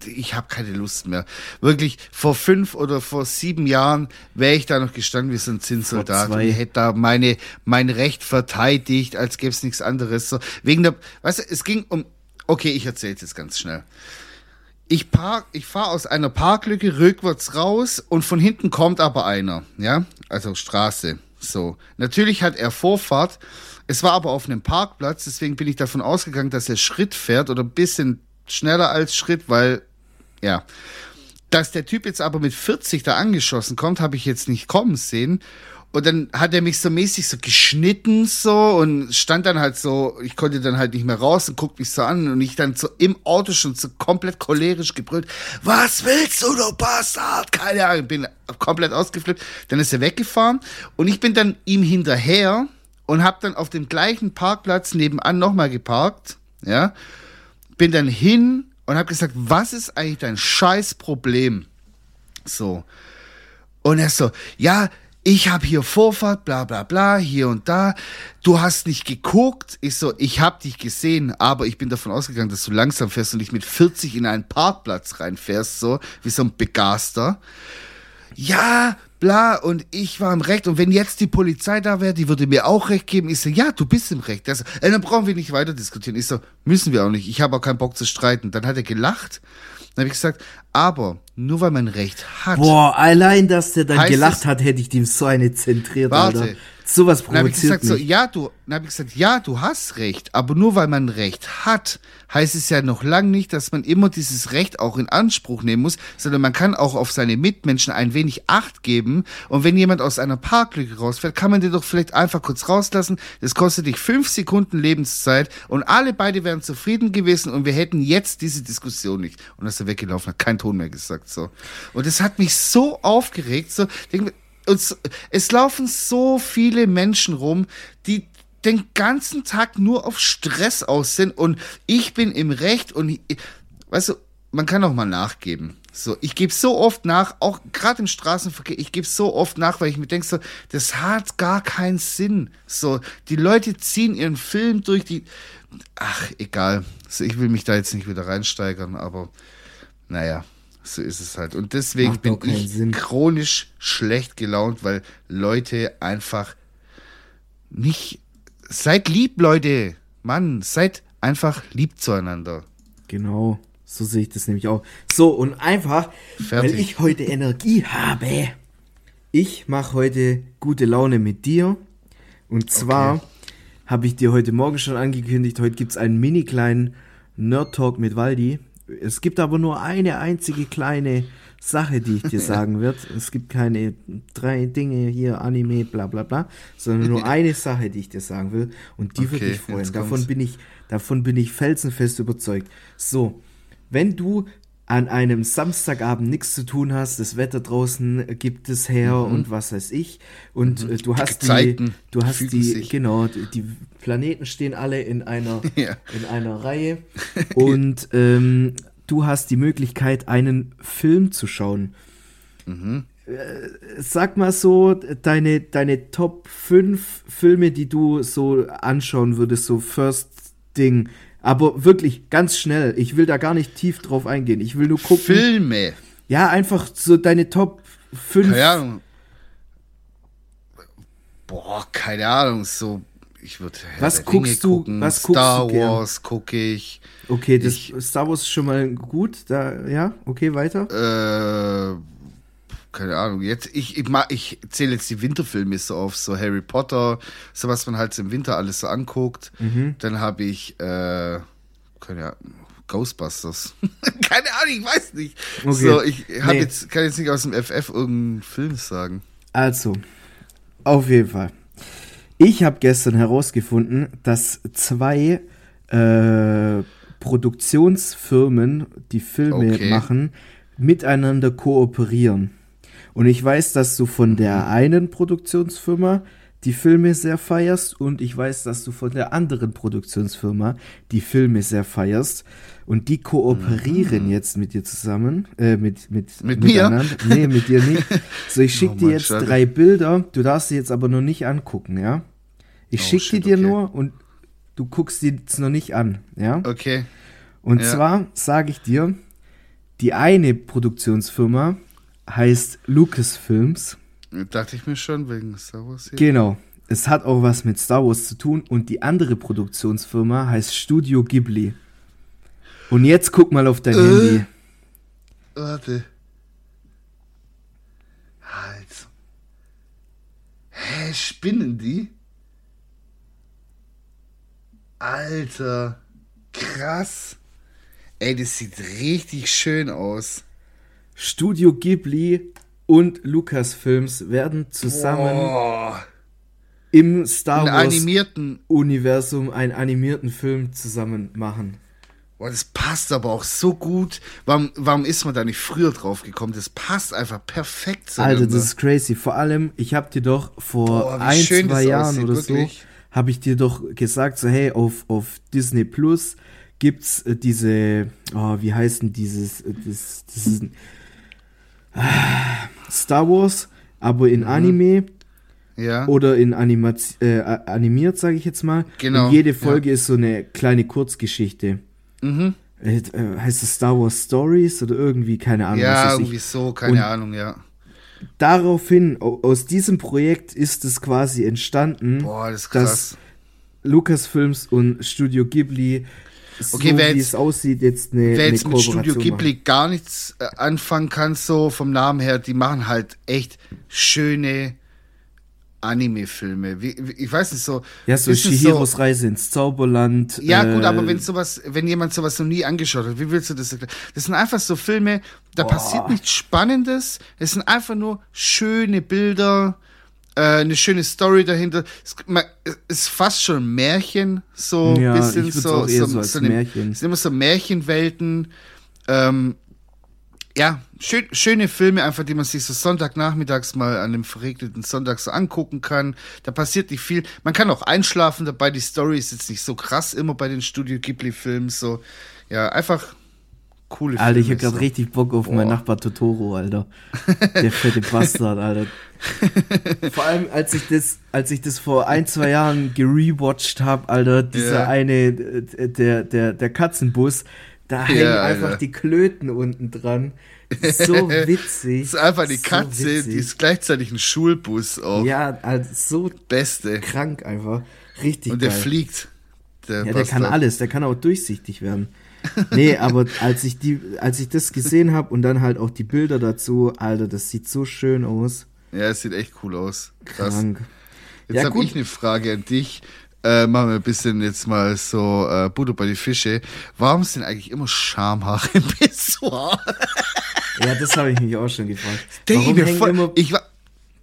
ich habe keine Lust mehr. Wirklich, vor fünf oder vor sieben Jahren wäre ich da noch gestanden wie so ein Zinssoldat und hätte da meine, mein Recht verteidigt, als gäbe es nichts anderes. So, wegen der, weißt du, es ging um, okay, ich erzähle jetzt ganz schnell. Ich park, ich fahre aus einer Parklücke rückwärts raus und von hinten kommt aber einer, ja, also Straße. So, natürlich hat er Vorfahrt. Es war aber auf einem Parkplatz, deswegen bin ich davon ausgegangen, dass er Schritt fährt oder ein bisschen schneller als Schritt, weil ja, dass der Typ jetzt aber mit 40 da angeschossen kommt, habe ich jetzt nicht kommen sehen. Und dann hat er mich so mäßig so geschnitten so und stand dann halt so, ich konnte dann halt nicht mehr raus und guckt mich so an und ich dann so im Auto schon so komplett cholerisch gebrüllt, was willst du, du Bastard? Keine Ahnung, bin komplett ausgeflippt. Dann ist er weggefahren und ich bin dann ihm hinterher und habe dann auf dem gleichen Parkplatz nebenan nochmal geparkt, ja, bin dann hin und habe gesagt, was ist eigentlich dein scheiß Problem? So. Und er so, ja, ich habe hier Vorfahrt, bla bla bla, hier und da. Du hast nicht geguckt. Ich so, ich habe dich gesehen, aber ich bin davon ausgegangen, dass du langsam fährst und nicht mit 40 in einen Parkplatz reinfährst, so wie so ein Begaster. Ja, bla, und ich war im Recht. Und wenn jetzt die Polizei da wäre, die würde mir auch Recht geben. Ich so, ja, du bist im Recht. Der so, äh, dann brauchen wir nicht weiter diskutieren. Ich so, müssen wir auch nicht. Ich habe auch keinen Bock zu streiten. Dann hat er gelacht. Dann habe ich gesagt, aber nur weil man Recht hat. Boah, allein, dass der dann gelacht es- hat, hätte ich dem so eine zentriert, Warte. Alter. Sowas Dann habe ich provoziert gesagt, so, mich. ja, du, dann habe ich gesagt, ja, du hast recht, aber nur weil man Recht hat, heißt es ja noch lang nicht, dass man immer dieses Recht auch in Anspruch nehmen muss, sondern man kann auch auf seine Mitmenschen ein wenig Acht geben und wenn jemand aus einer Parklücke rausfährt, kann man den doch vielleicht einfach kurz rauslassen, das kostet dich fünf Sekunden Lebenszeit und alle beide wären zufrieden gewesen und wir hätten jetzt diese Diskussion nicht. Und dann ist er weggelaufen, hat keinen Ton mehr gesagt, so. Und es hat mich so aufgeregt, so, denk so- es laufen so viele Menschen rum, die den ganzen Tag nur auf Stress aus sind und ich bin im Recht und weißt du, man kann auch mal nachgeben. So, ich gebe so oft nach, auch gerade im Straßenverkehr, ich gebe so oft nach, weil ich mir denke so, das hat gar keinen Sinn. So, die Leute ziehen ihren Film durch die, ach, egal. So, ich will mich da jetzt nicht wieder reinsteigern, aber naja, so ist es halt. Und deswegen Macht bin ich Sinn. chronisch schlecht gelaunt, weil Leute einfach nicht. Seid lieb, Leute. Mann, seid einfach lieb zueinander. Genau, so sehe ich das nämlich auch. So, und einfach, Fertig. weil ich heute Energie habe. Ich mache heute gute Laune mit dir. Und zwar habe ich dir heute Morgen schon angekündigt. Heute gibt's einen mini kleinen Nerd-Talk mit Waldi. Es gibt aber nur eine einzige kleine Sache, die ich dir sagen wird. Es gibt keine drei Dinge hier, Anime, bla bla bla, sondern nur eine Sache, die ich dir sagen will. Und die wird Okay, dich freuen. jetzt Davon bin ich, davon bin ich felsenfest überzeugt. So, wenn du an einem Samstagabend nichts zu tun hast, das Wetter draußen gibt es her und was weiß ich, und äh, du hast die, Gezeiten du hast die, sich. genau, die, die Planeten stehen alle in einer, Ja. in einer Reihe und ähm, du hast die Möglichkeit, einen Film zu schauen. Äh, Sag mal so, deine, deine Top 5 Filme, die du so anschauen würdest, so First Ding. Aber wirklich ganz schnell. Ich will da gar nicht tief drauf eingehen. Ich will nur gucken. Filme. Ja, einfach so deine Top 5. Keine Ahnung. Boah, keine Ahnung, so. Ich würde. Was guckst du- was guckst Star du? Wars gucke ich. Okay, das Ich- Star Wars ist schon mal gut. Da, ja, okay, weiter. Äh, keine Ahnung. Jetzt, ich, ich, ich zähle jetzt die Winterfilme so auf, so Harry Potter, so was man halt im Winter alles so anguckt. Mhm. Dann habe ich, äh, keine Ahnung, Ghostbusters. keine Ahnung, ich weiß nicht. Okay. So, ich hab Nee. jetzt, kann jetzt nicht aus dem FF irgendeinen Film sagen. Also, auf jeden Fall. Ich habe gestern herausgefunden, dass zwei äh, Produktionsfirmen, die Filme Okay. machen, miteinander kooperieren. Und ich weiß, dass du von der einen Produktionsfirma die Filme sehr feierst und ich weiß, dass du von der anderen Produktionsfirma die Filme sehr feierst. Und die kooperieren jetzt mit dir zusammen, äh, mit, mit, Mit mir? Nee, mit dir nicht. So, ich schicke Oh dir jetzt schade. drei Bilder. Du darfst sie jetzt aber noch nicht angucken, ja? Ich Oh, schicke die dir okay. nur und du guckst sie jetzt noch nicht an, ja? Okay. Und Ja. zwar sage ich dir, die eine Produktionsfirma heißt Lucasfilms. Dachte ich mir schon, wegen Star Wars hier. Genau. Es hat auch was mit Star Wars zu tun und die andere Produktionsfirma heißt Studio Ghibli. Und jetzt guck mal auf dein Äh. Handy. Warte. Halt. Hä, spinnen die? Alter. Krass. Ey, das sieht richtig schön aus. Studio Ghibli und Lucasfilms werden zusammen Boah. im Star Wars animierten. Universum einen animierten Film zusammen machen. Boah, das passt aber auch so gut. Warum, warum ist man da nicht früher drauf gekommen? Das passt einfach perfekt Alter, zueinander. das ist crazy. Vor allem, ich hab dir doch vor Boah, ein, zwei das Jahren aussieht, oder wirklich. so, habe ich dir doch gesagt, so hey, auf, auf Disney Plus gibt's äh, diese, oh, wie heißt denn dieses, äh, das, dieses ah, Star Wars, aber Mhm. in Anime ja. oder in Animaz äh, animiert, sage ich jetzt mal. Genau, Und jede ja. Folge ist so eine kleine Kurzgeschichte. Mhm. Äh, äh, heißt es Star Wars Stories oder irgendwie, keine Ahnung. Ja, ich. irgendwie so, keine Und- Ahnung, ja. daraufhin, au- aus diesem Projekt ist es quasi entstanden, Boah, das ist dass. Lucasfilms und Studio Ghibli, Okay, so wer wie jetzt- es aussieht, jetzt eine, Wer eine jetzt mit Studio Ghibli gar nichts äh, anfangen kann, so vom Namen her, die machen halt echt schöne Anime-Filme. Ich weiß nicht so. machen. Ja, so Shihiros Reise ins Zauberland. Ja, äh, gut, aber wenn sowas, wenn jemand sowas noch nie angeschaut hat, wie willst du das erklären? Das sind einfach so Filme, da passiert nichts Spannendes. Es sind einfach nur schöne Bilder, äh, eine schöne Story dahinter. Es man- ist fast schon ein Märchen, so ein Ja, bisschen ich würd's so. eher so als eine-. Es sind immer so Märchenwelten. Ähm, ja, schön, schöne Filme einfach, die man sich so Sonntagnachmittags mal an einem verregneten Sonntag so angucken kann. Da passiert nicht viel. Man kann auch einschlafen dabei. Die Story ist jetzt nicht so krass immer bei den Studio Ghibli-Filmen. So, ja, einfach coole Alter, ich hab grad richtig Bock auf meinen Boah. Nachbar Totoro, Alter. Der fette Bastard, Alter. Vor allem, als ich das, als ich das vor ein, zwei Jahren gerewatcht hab, Alter, dieser Ja. eine, äh, der, der, der Katzenbus, da hängen einfach Alter. die Klöten unten dran. So witzig. Das ist einfach die So Katze, witzig. die ist gleichzeitig ein Schulbus auch. Ja, also so Beste. krank einfach. Richtig Und der geil. fliegt. Der Ja, der Bastard. kann alles, der kann auch durchsichtig werden. Nee, aber als ich die, als ich das gesehen habe und dann halt auch die Bilder dazu, Alter, das sieht so schön aus. Ja, es sieht echt cool aus. Krass. Krank. Jetzt Ja, habe ich eine Frage an dich. äh, machen wir ein bisschen jetzt mal so äh, Butter bei die Fische. Warum sind eigentlich immer Schamhaare im Pissoir? Ja, das habe ich mich auch schon gefragt. Warum hängen voll, immer ich war,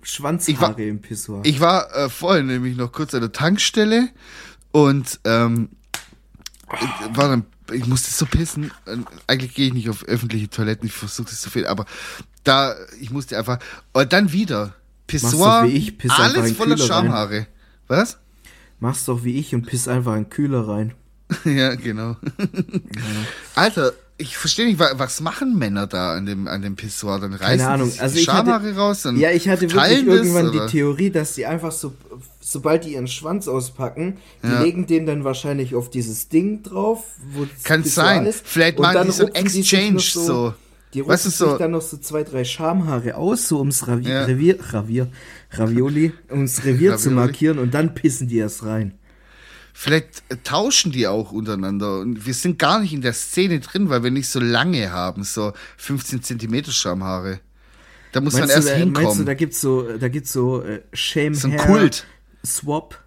Schwanzhaare ich war- im Pissoir? Ich war äh, vorhin nämlich noch kurz an der Tankstelle und ähm, war dann, ich musste so pissen. Und Eigentlich gehe ich nicht auf öffentliche Toiletten, ich versuche das zu viel, aber da, ich musste einfach. Und dann wieder. Pissoir, wie ich, piss alles voller Kühler rein. Schamhaare. Was? Mach's doch wie ich und piss einfach in den Kühler rein. ja, genau. Alter, ich verstehe nicht, wa- was machen Männer da an dem, an dem Pissoir? Dann reißen Keine Ahnung. Also die ich hatte, Schamhaare raus und ja, ich hatte wirklich irgendwann oder? die Theorie, dass die einfach so, sobald die ihren Schwanz auspacken, die Ja. legen den dann wahrscheinlich auf dieses Ding drauf, Kann sein. ist. Vielleicht Und machen dann die so sich Exchange noch so. Die Weißt rupfen du, so- sich dann noch so zwei, drei Schamhaare aus, so ums Ravi Ja. Revier, Ravier, Ravioli, ums Revier zu Ravioli. markieren und dann pissen die erst rein. Vielleicht äh, tauschen die auch untereinander. Und wir sind gar nicht in der Szene drin, weil wir nicht so lange haben, so 15 Zentimeter Schamhaare. Da muss man Meinst erst du, da, meinst du, hinkommen. da gibt's so, da gibt's so äh, Shame so ein Kult. Swap.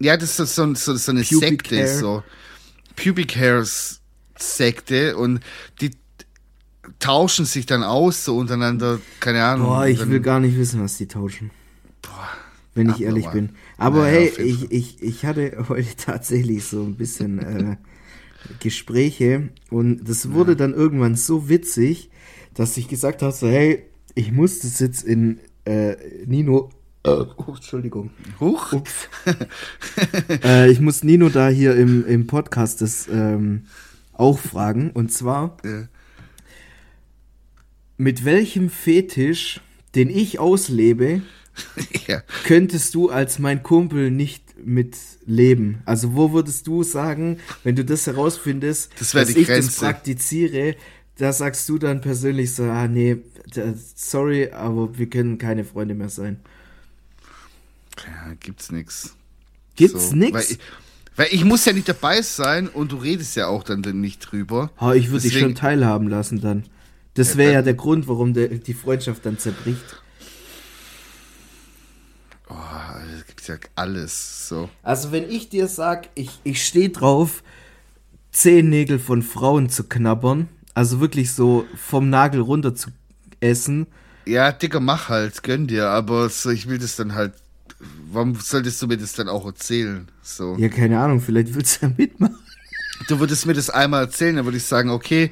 Ja, das ist so, so, so eine Pubic Sekte, Hair. so Pubic Hairs Sekte und die tauschen sich dann aus, so untereinander, keine Ahnung. Boah, ich will gar nicht wissen, was die tauschen. Wenn ich ehrlich bin. Aber Naja, hey, ich, ich, ich hatte heute tatsächlich so ein bisschen äh, Gespräche und das wurde dann irgendwann so witzig, dass ich gesagt habe, so hey, ich muss das jetzt in äh, Nino, äh, oh, Entschuldigung, Huch. äh, ich muss Nino da hier im, im Podcast das ähm, auch fragen und zwar, Ja. mit welchem Fetisch, den ich auslebe, ja. könntest du als mein Kumpel nicht mitleben? Also wo würdest du sagen, wenn du das herausfindest, Das dass ich das Grenze. praktiziere, da sagst du dann persönlich so, ah nee, sorry, aber wir können keine Freunde mehr sein. ja, gibt's nix. Gibt's So, nix? Weil ich, weil ich muss ja nicht dabei sein und du redest ja auch dann nicht drüber. Oh, ich würde dich schon teilhaben lassen dann. Das wäre ja der Grund, warum der, die Freundschaft dann zerbricht. Oh, es gibt ja alles so. Also wenn ich dir sag, ich, ich stehe drauf, Zehennägel von Frauen zu knabbern, also wirklich so vom Nagel runter zu essen, Ja, Dicker, mach halt, gönn dir, aber so, ich will das dann halt. Warum solltest du mir das dann auch erzählen? So. ja keine Ahnung, vielleicht willst du ja mitmachen. Du würdest mir das einmal erzählen, dann würde ich sagen, okay,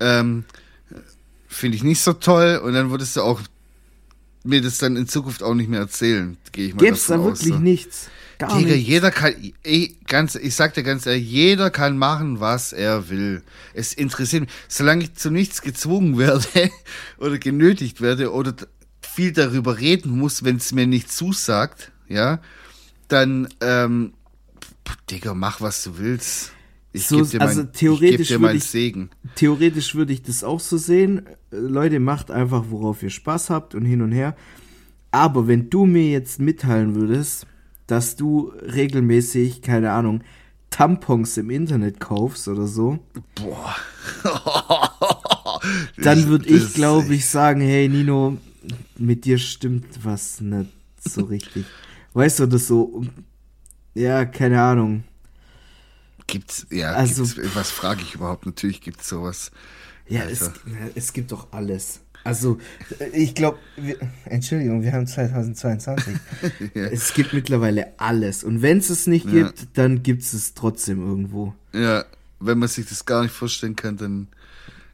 ähm, finde ich nicht so toll, und dann würdest du auch mir das dann in Zukunft auch nicht mehr erzählen, gehe ich mal Gibt's da davon aus. wirklich so. nichts? Gar Digga, nichts. jeder kann, eh, ganz, ich sag dir ganz ehrlich, jeder kann machen, was er will. Es interessiert mich, solange ich zu nichts gezwungen werde oder genötigt werde oder viel darüber reden muss, wenn es mir nicht zusagt, ja, dann, ähm, Digga, mach was du willst. Ich So, geb dir, also mein, ich theoretisch geb dir meinen ich- Segen. Theoretisch würde ich das auch so sehen. Äh, Leute, macht einfach, worauf ihr Spaß habt und hin und her. Aber wenn du mir jetzt mitteilen würdest, dass du regelmäßig, keine Ahnung, Tampons im Internet kaufst oder so, Boah. dann würde ich, glaube ich, sagen, hey Nino, mit dir stimmt was nicht so richtig. Weißt du, das so, ja, keine Ahnung. Gibt's, ja, Also- gibt's, was frage ich überhaupt? Natürlich gibt's sowas. Ja, es, Alter. es gibt doch alles. Also, ich glaube, Entschuldigung, wir haben 2022. Es gibt mittlerweile alles. Und wenn es es nicht Ja. gibt, dann gibt es es trotzdem irgendwo. Ja, wenn man sich das gar nicht vorstellen kann, dann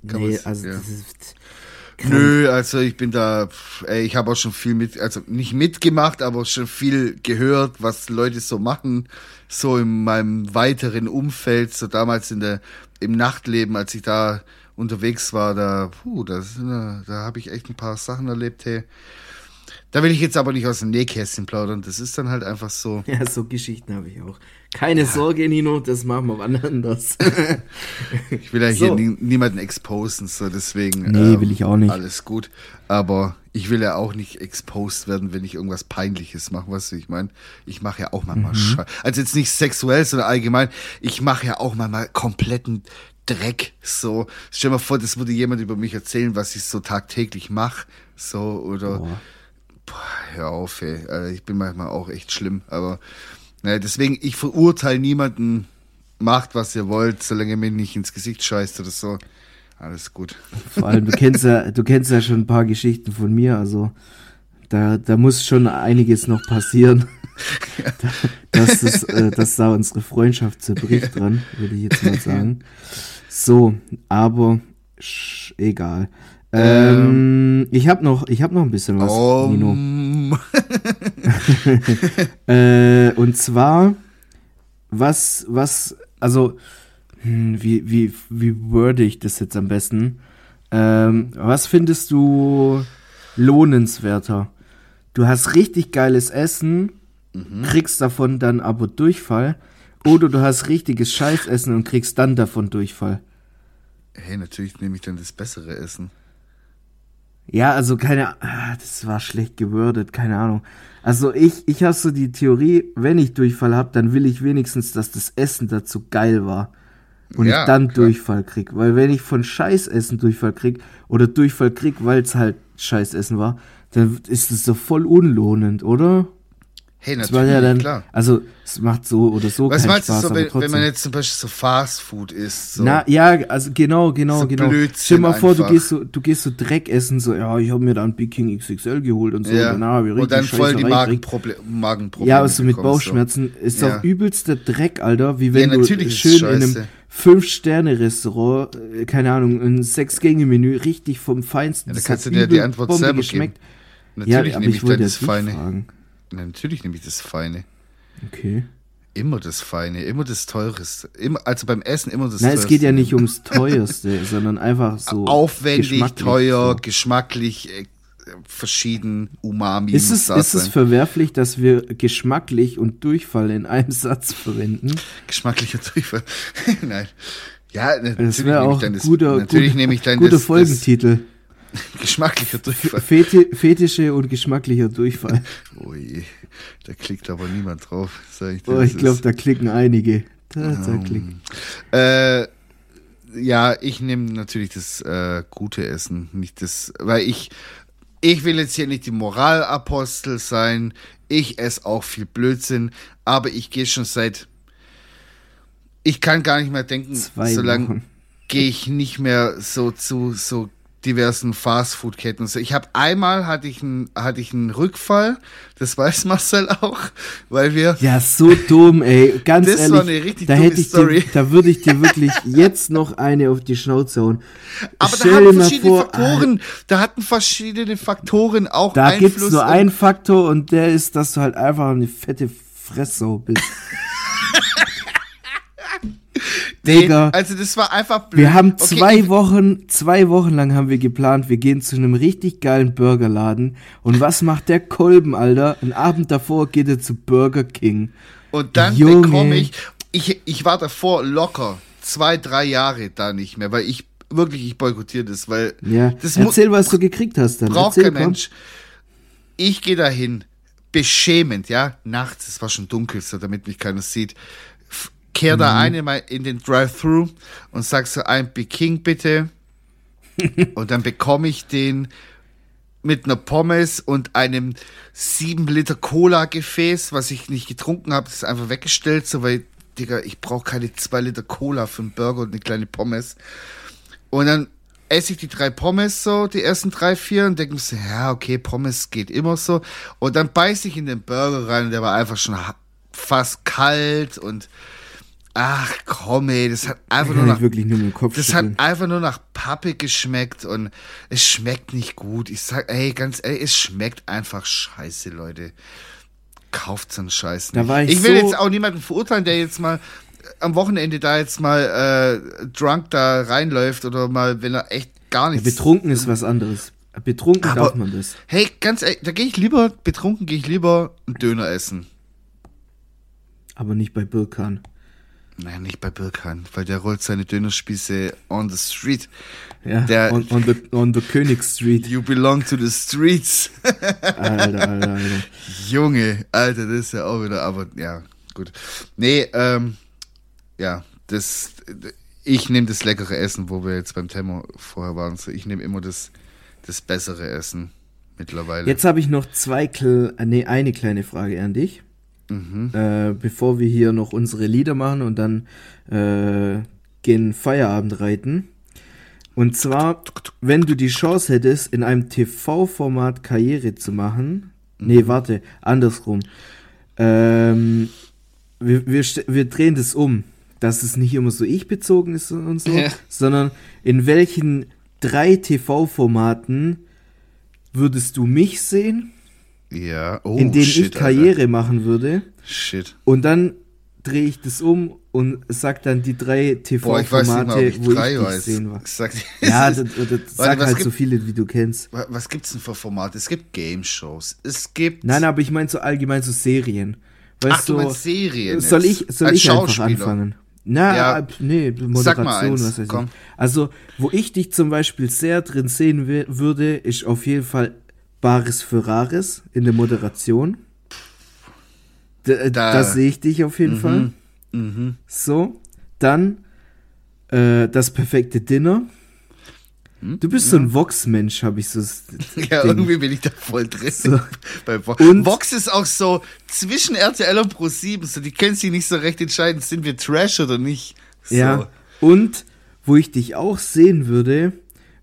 kann nee, man's- also ja. das ist. Nö, also ich bin da, ey, ich habe auch schon viel mit, also nicht mitgemacht, aber schon viel gehört, was Leute so machen, so in meinem weiteren Umfeld, so damals in der, im Nachtleben, als ich da unterwegs war, da, puh, da, sind, da, da habe ich echt ein paar Sachen erlebt, hey. Da will ich jetzt aber nicht aus dem Nähkästchen plaudern, das ist dann halt einfach so. Ja, so Geschichten habe ich auch. Keine Sorge, Nino, das machen wir wann anders. Ich will ja hier So. nie, niemanden exposen, so deswegen. ähm, Nee, will ich auch nicht. Alles gut. Aber ich will ja auch nicht exposed werden, wenn ich irgendwas Peinliches mache, weißt du, ich meine, ich mache ja auch manchmal Mhm. Scheiße. Also jetzt nicht sexuell, sondern allgemein, ich mache ja auch manchmal kompletten Dreck, so. Stell dir mal vor, das würde jemand über mich erzählen, was ich so tagtäglich mache, so, oder, Boah. Boah, hör auf, ey. Also ich bin manchmal auch echt schlimm, aber Ne, deswegen, ich verurteile niemanden, macht was ihr wollt, solange ihr mir nicht ins Gesicht scheißt oder so. Alles gut. Vor allem, du kennst ja, du kennst ja schon ein paar Geschichten von mir, also da, da muss schon einiges noch passieren, da, dass, das, äh, dass da unsere Freundschaft zerbricht dran, würde ich jetzt mal sagen. So, aber sch, egal. Ähm, ich habe noch, ich habe noch ein bisschen was, Nino. Um, Äh, und zwar, was, was, also, hm, wie, wie, wie worde ich das jetzt am besten? Ähm, was findest du lohnenswerter? Du hast richtig geiles Essen, kriegst davon dann aber Durchfall, oder du hast richtiges Scheißessen und kriegst dann davon Durchfall. hey, natürlich nehme ich dann das bessere Essen. Ja, also keine, ah, das war schlecht gewordet, keine Ahnung. Also ich, ich habe so die Theorie, wenn ich Durchfall habe, dann will ich wenigstens, dass das Essen dazu geil war. Und Ja, ich dann klar. Durchfall krieg. Weil wenn ich von Scheißessen Durchfall krieg oder Durchfall krieg, weil es halt Scheißessen war, dann ist es so voll unlohnend, oder? Hey, Das natürlich, war ja dann, klar. also es macht so oder so Was keinen meinst du Spaß, so, aber wenn, trotzdem. wenn man jetzt zum Beispiel so Fast Food isst? So. Na, ja, also genau, genau, So genau. Blödsinn Stell dir mal vor, du gehst so, du gehst so Dreck essen, so, ja, ich habe mir da einen Big King XXL geholt und so, ja. und, danach und dann voll die. Magenproble Magenprobleme. Ja, also mit Bauchschmerzen ist Ja. doch übelster Dreck, Alter, wie wenn Ja, du schön in einem. Fünf-Sterne-Restaurant, äh, keine Ahnung, ein Sechs-Gänge-Menü, richtig vom Feinsten. Ja, da das kannst du dir die Antwort Bombe selber geschmeckt. So. Natürlich ja, aber nehme ich ich dann das Feine. fragen. Na, natürlich nehme ich das Feine. Okay. Immer das Feine, immer das Teures. Immer, also beim Essen immer das Nein, Teureste. es geht ja nicht ums Teuerste, sondern einfach so. Aufwendig, geschmacklich teuer, so. geschmacklich, äh, verschieden, Umami. Ist es, ist es verwerflich, dass wir geschmacklich und Durchfall in einem Satz verwenden? Geschmacklicher Durchfall. Nein. Ja, natürlich Das wäre nehme ich auch dann ein das, guter, natürlich guter, nehme ich guter das, Folgentitel. das geschmacklicher Durchfall. Feti Fetische und geschmacklicher Durchfall. Ui, da klickt aber niemand drauf, ich dir. Oh, ich glaube, da klicken einige. Da, da klicken. Äh, ja, ich nehme natürlich das äh, gute Essen, nicht das, weil ich, ich will jetzt hier nicht die Moralapostel sein. Ich esse auch viel Blödsinn, aber ich gehe schon seit, ich kann gar nicht mehr denken, Zwei so lange Wochen. gehe ich nicht mehr so zu so diversen Fastfood-Ketten. Ich habe einmal hatte ich einen hatte ich einen Rückfall, das weiß Marcel auch, weil wir Ja, so dumm, ey. Ganz Das ehrlich, war eine richtig da dumme hätte ich Story. dir, da würde ich dir wirklich jetzt noch eine auf die Schnauze hauen. Aber Stell da hatten verschiedene vor, Faktoren, da hatten verschiedene Faktoren auch Da Einfluss. gibt's nur einen Faktor und der ist, dass du halt einfach eine fette Fressau bist. Digga. Also das war einfach blöd. Wir haben Okay, zwei ich- Wochen, zwei Wochen lang haben wir geplant, wir gehen zu einem richtig geilen Burgerladen. Und was macht der Kolben, Alter? Einen Abend davor geht er zu Burger King. Und dann Junge. bekomme ich, ich, ich war davor locker zwei, drei Jahre da nicht mehr, weil ich wirklich, ich boykottiere das, weil Ja, das erzähl, was du gekriegt hast dann. braucht Erzähl, kein komm. Mensch. Ich gehe dahin, beschämend, ja, nachts, es war schon dunkel, so damit mich keiner sieht. Kehr Mhm. da ein in, mein, in den Drive-Thru und sag so ein Big King bitte. und dann bekomme ich den mit einer Pommes und einem 7 Liter Cola-Gefäß, was ich nicht getrunken habe, das ist einfach weggestellt, so weil, Digga, ich brauche keine 2 Liter Cola für einen Burger und eine kleine Pommes. Und dann esse ich die drei Pommes so, die ersten drei, vier, und denke mir so, ja, okay, Pommes geht immer so. Und dann beiß ich in den Burger rein und der war einfach schon fast kalt und ach komm ey, das hat einfach nur nach ich wirklich nur mit dem Kopf das hat schütteln. einfach nur nach Pappe geschmeckt und es schmeckt nicht gut. Ich sag, ey, ganz ehrlich, es schmeckt einfach scheiße, Leute. Kauft so einen Scheiß Da nicht. war ich will so- jetzt auch niemanden verurteilen, der jetzt mal am Wochenende da jetzt mal äh, drunk da reinläuft oder mal, wenn er echt gar nichts. Betrunken ist was anderes. Betrunken Aber- darf man das. hey, ganz ehrlich, da gehe ich lieber, betrunken gehe ich lieber einen Döner essen. Aber nicht bei Birkan. Nein, nicht bei Birkan, weil der rollt seine Dönerspieße on the street. Ja, Der- on, on, the, on the König Street. You belong to the streets. Alter, Alter, Alter. Junge, Alter, das ist ja auch wieder, aber ja, gut. Nee, ähm, ja, das, ich nehme das leckere Essen, wo wir jetzt beim Thema vorher waren. So, ich nehme immer das, das bessere Essen mittlerweile. Jetzt habe ich noch zwei, äh, nee, eine kleine Frage an dich. Äh, bevor wir hier noch unsere Lieder machen und dann äh, gehen Feierabend reiten. Und zwar, wenn du die Chance hättest, in einem TV-Format Karriere zu machen. Nee, warte, andersrum. Ähm, wir, wir, wir drehen das um, dass es nicht immer so ich-bezogen ist und so, Ja. sondern in welchen drei TV-Formaten würdest du mich sehen, Ja. Oh, in denen shit, ich Karriere Alter. machen würde? Shit. Und dann drehe ich das um und sag dann die drei ich TV-Formate, ich wo ich drei dich weiß. sehen war. Sag, Ja, das, das, sag was halt gibt- so viele, wie du kennst. Wa- Was gibt's denn für Formate? Es gibt Game-Shows. Es gibt. Nein, aber ich meine so allgemein so Serien. Weißt Ach, du meinst Serien Soll jetzt. ich, soll Als ich einfach anfangen? Na, Ja. ab- nee, Moderation, Sag mal eins, was weiß komm. ich. Also, wo ich dich zum Beispiel sehr drin sehen würde, ist auf jeden Fall Bares für Rares in der Moderation. Da, äh, Da- da sehe ich dich auf jeden Fall. Mhm. So, dann äh, das perfekte Dinner. Hm? Du bist so ein Vox-Mensch, habe ich so. Ja, Ding. irgendwie bin ich da voll drin. So. Bei Vo Und- Vox ist auch so zwischen RTL und Pro7, so die können sich nicht so recht entscheiden, sind wir Trash oder nicht. So. Ja. Und wo ich dich auch sehen würde,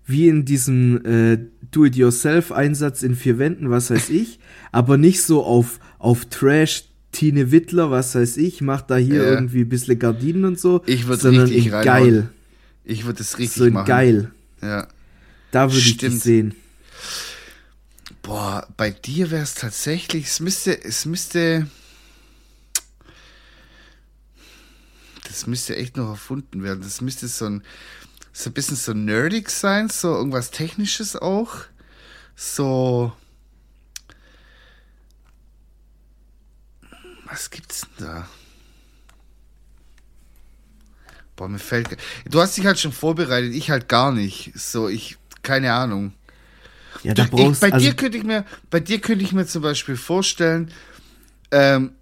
wie in diesem äh, Do-it-yourself-Einsatz in vier Wänden, was weiß ich, aber nicht so auf, auf Trash. Tine Wittler, was weiß ich, macht da hier Ja. irgendwie ein bisschen Gardinen und so. Ich würd sondern richtig in reinhauen. geil. Ich würde das richtig So in machen. geil. Ja. Da würde ich dich sehen. Boah, bei dir wäre es tatsächlich, es müsste, es müsste. Das müsste echt noch erfunden werden. Das müsste so ein, so ein bisschen so nerdig sein, so irgendwas Technisches auch. So. Was gibt's denn da? Boah, mir fällt. Du hast dich halt schon vorbereitet, ich halt gar nicht. So, ich, keine Ahnung. Ja, Du, brauchst ich, bei also, dir könnte ich mir, bei dir könnte ich mir zum Beispiel vorstellen, ähm,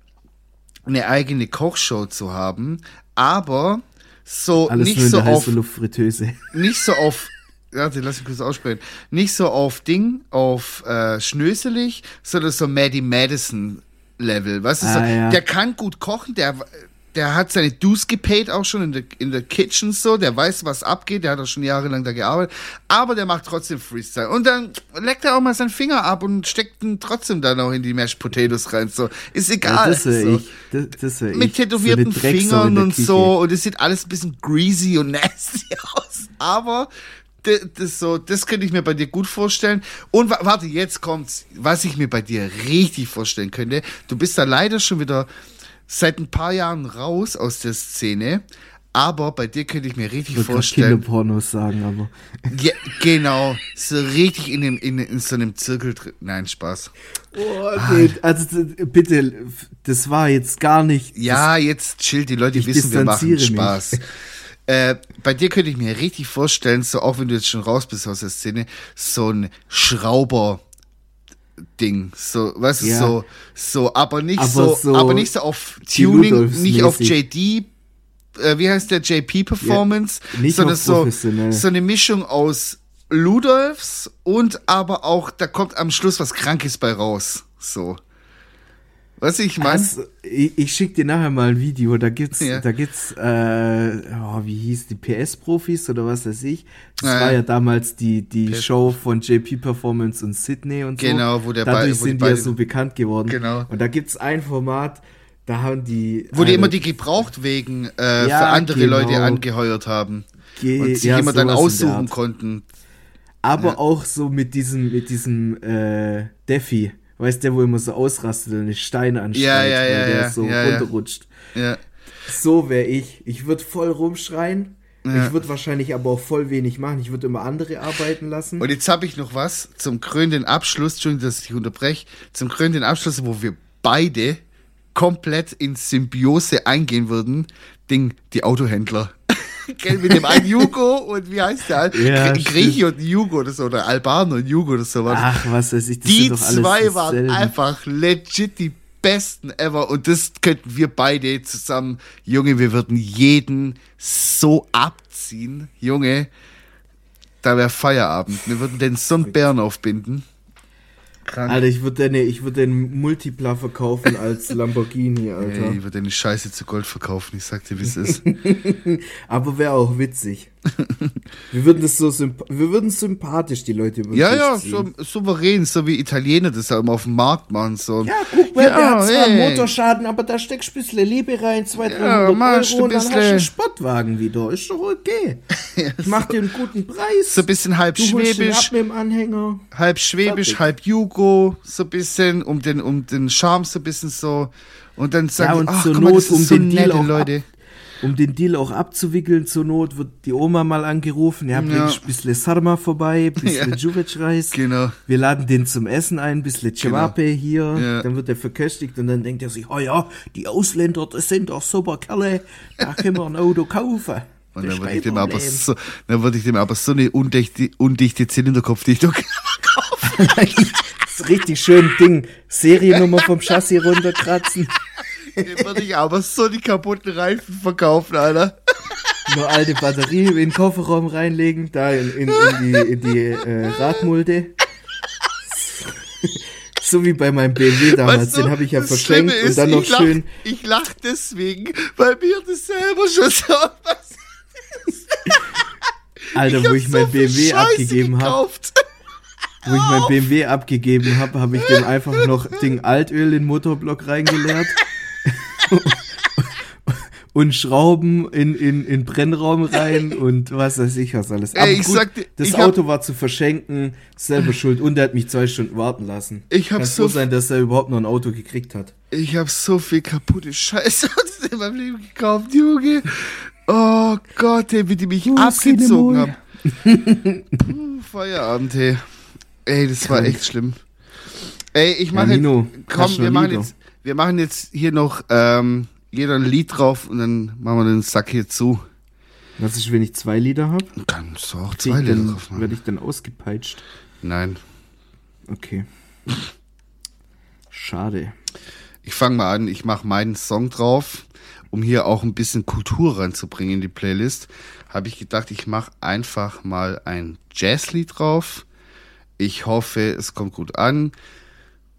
eine eigene Kochshow zu haben, aber so alles nicht so auf, Luftfritteuse. nicht so auf, warte, lass mich kurz aussprechen, nicht so auf Ding, auf äh, schnöselig, sondern so Maddie Madison Level, du, so, Ah, ja. der kann gut kochen, der der hat seine Dues gepaid auch schon in der, in der Kitchen so, der weiß, was abgeht, der hat auch schon jahrelang da gearbeitet, aber der macht trotzdem Freestyle. Und dann leckt er auch mal seinen Finger ab und steckt ihn trotzdem dann auch in die Mashed Potatoes rein, so. Ist Ja, egal. das wäre so. ich. Das, das wär Mit ich. tätowierten so Fingern und so, und es sieht alles ein bisschen greasy und nasty aus, aber das, das, so, das könnte ich mir bei dir gut vorstellen. Und wa- warte, jetzt kommt's, was ich mir bei dir richtig vorstellen könnte. Du bist da leider schon wieder seit ein paar Jahren raus aus der Szene, aber bei dir könnte ich mir richtig Ich vorstellen. Kinderpornos sagen, aber. Ja, genau, so richtig in, dem, in, in so einem Zirkel drin. Nein, Spaß. Oh, nee, also d- bitte, das war jetzt gar nicht. Ja, jetzt chill, die Leute wissen, wir machen. Spaß. Äh, bei dir könnte ich mir richtig vorstellen, so auch wenn du jetzt schon raus bist aus der Szene, so ein Schrauber. Ding, so, weißt du, Ja. so, so, aber nicht Aber so, so aber nicht so auf Tuning, nicht auf. JD, äh, wie heißt der, JP Performance, Ja, nicht sondern so, so eine Mischung aus Ludolfs und aber auch, da kommt am Schluss was Krankes bei raus, so. Du, ich meine? Also, ich, ich schick dir nachher mal ein Video, da gibt's, Ja. da gibt's, äh, oh, wie hieß die PS-Profis oder was weiß ich. Das Ja, war ja. ja damals die, die PS Show von JP Performance und Sydney und so. Genau, wo der Dadurch bei- wo die sind die ja beide- so bekannt geworden. Genau. Und da gibt's ein Format, da haben die. Wo die immer die Gebrauchtwegen äh, Ja, für andere genau. Leute angeheuert haben. Ge- Und sich ja, immer dann aussuchen konnten. Aber Ja. auch so mit diesem, mit diesem, äh, Defi. Weißt der, wo immer so ausrastet und den Stein anschreit, Ja, ja, weil ja, der ja, so runterrutscht. Ja. So wäre ich. Ich würde voll rumschreien. Ich würde wahrscheinlich aber auch voll wenig machen. Ich würde immer andere arbeiten lassen. Und jetzt habe ich noch was zum krönenden Abschluss, Entschuldigung, dass ich dich unterbreche, zum krönenden Abschluss, wo wir beide komplett in Symbiose eingehen würden. Ding, die Autohändler. Mit dem einen Jugo und wie heißt der? Ja, Gr- Grieche und Jugo oder so, oder Albaner und Jugo oder so. Ach, was weiß ich. Das die sind doch alles zwei waren dasselbe. einfach legit die besten ever und das könnten wir beide zusammen, Junge, wir würden jeden so abziehen, Junge, da wäre Feierabend. Wir würden den so einen Bären aufbinden. Krank. Alter, ich würde den, ich würd den Multipla verkaufen als Lamborghini, Ey, Alter. ich würde deine Scheiße zu Gold verkaufen, ich sag dir, wie es ist. Aber wäre auch witzig. Wir würden das so wir würden sympathisch die Leute über ja, ja, so souverän, so wie Italiener das ja immer auf dem Markt machen. So. Ja, guck mal, Ja, der hat zwar ey. Motorschaden, aber da steckst du ein bisschen Liebe rein, 200, Ja, 300 machst Euro ein und dann hast du einen Sportwagen wieder. Ist doch okay. Ich mach dir einen guten Preis. So ein bisschen halb du schwäbisch, mit dem Anhänger. halb schwäbisch, Fertig. halb Jugo, so ein bisschen, um den, um den Charme so ein bisschen so. Und dann sagen und die, ach, zur guck mal, Not, das um ist so den Deal auch Leute. Um den Deal auch abzuwickeln zur Not, wird die Oma mal angerufen. Ja, bring Ja. ein bisschen Sarma vorbei, ein bisschen Ja. Juvic-Reis. Genau. Wir laden den zum Essen ein, ein bisschen Cevape hier. Ja. Dann wird er verköstigt und dann denkt er sich, oh ja, die Ausländer, das sind doch super Kerle. Da können wir ein Auto kaufen. Und dann würde ich dem aber so, dann würde ich dem aber so eine undichte, undichte Zylinderkopfdichtung Das ist richtig schön Ding. Seriennummer vom Chassis runterkratzen. Dem würde ich aber so die kaputten Reifen verkaufen, Alter. Nur alte Batterie in den Kofferraum reinlegen, da in, in, in die, in die äh, Radmulde. So wie bei meinem BMW damals, Weißt du, den habe ich ja verschenkt Schlimme und dann noch ich lach, schön. Ich lach deswegen, weil mir das selber schon so was. Alter, wo ich mein so viel BMW abgegeben habe, wo ich mein BMW abgegeben habe, habe ich dem einfach noch Ding Altöl in den Motorblock reingeleert. Und Schrauben in, in, in Brennraum rein und was weiß ich was alles. Ey, ich sag dir, das ich hab- Auto war zu verschenken, selber schuld und er hat mich zwei Stunden warten lassen. Ich hab Kann so sein, dass er überhaupt noch ein Auto gekriegt hat. Ich habe so viel kaputte Scheiße in meinem Leben gekauft, Junge. Oh Gott, ey, wie die mich abgezogen haben. Uh, Feierabend, ey. Ey, das war echt schlimm. Ey, ich mache Nino, jetzt, komm, wir machen jetzt, wir machen jetzt hier noch ähm, jeder ein Lied drauf und dann machen wir den Sack hier zu. Was ist, wenn ich zwei Lieder habe? Kannst du auch zwei Lieder drauf machen. werde ich dann ausgepeitscht. Nein. Okay. Schade. Ich fange mal an, ich mache meinen Song drauf, um hier auch ein bisschen Kultur reinzubringen in die Playlist. Habe ich gedacht, ich mache einfach mal ein Jazzlied drauf. Ich hoffe, es kommt gut an,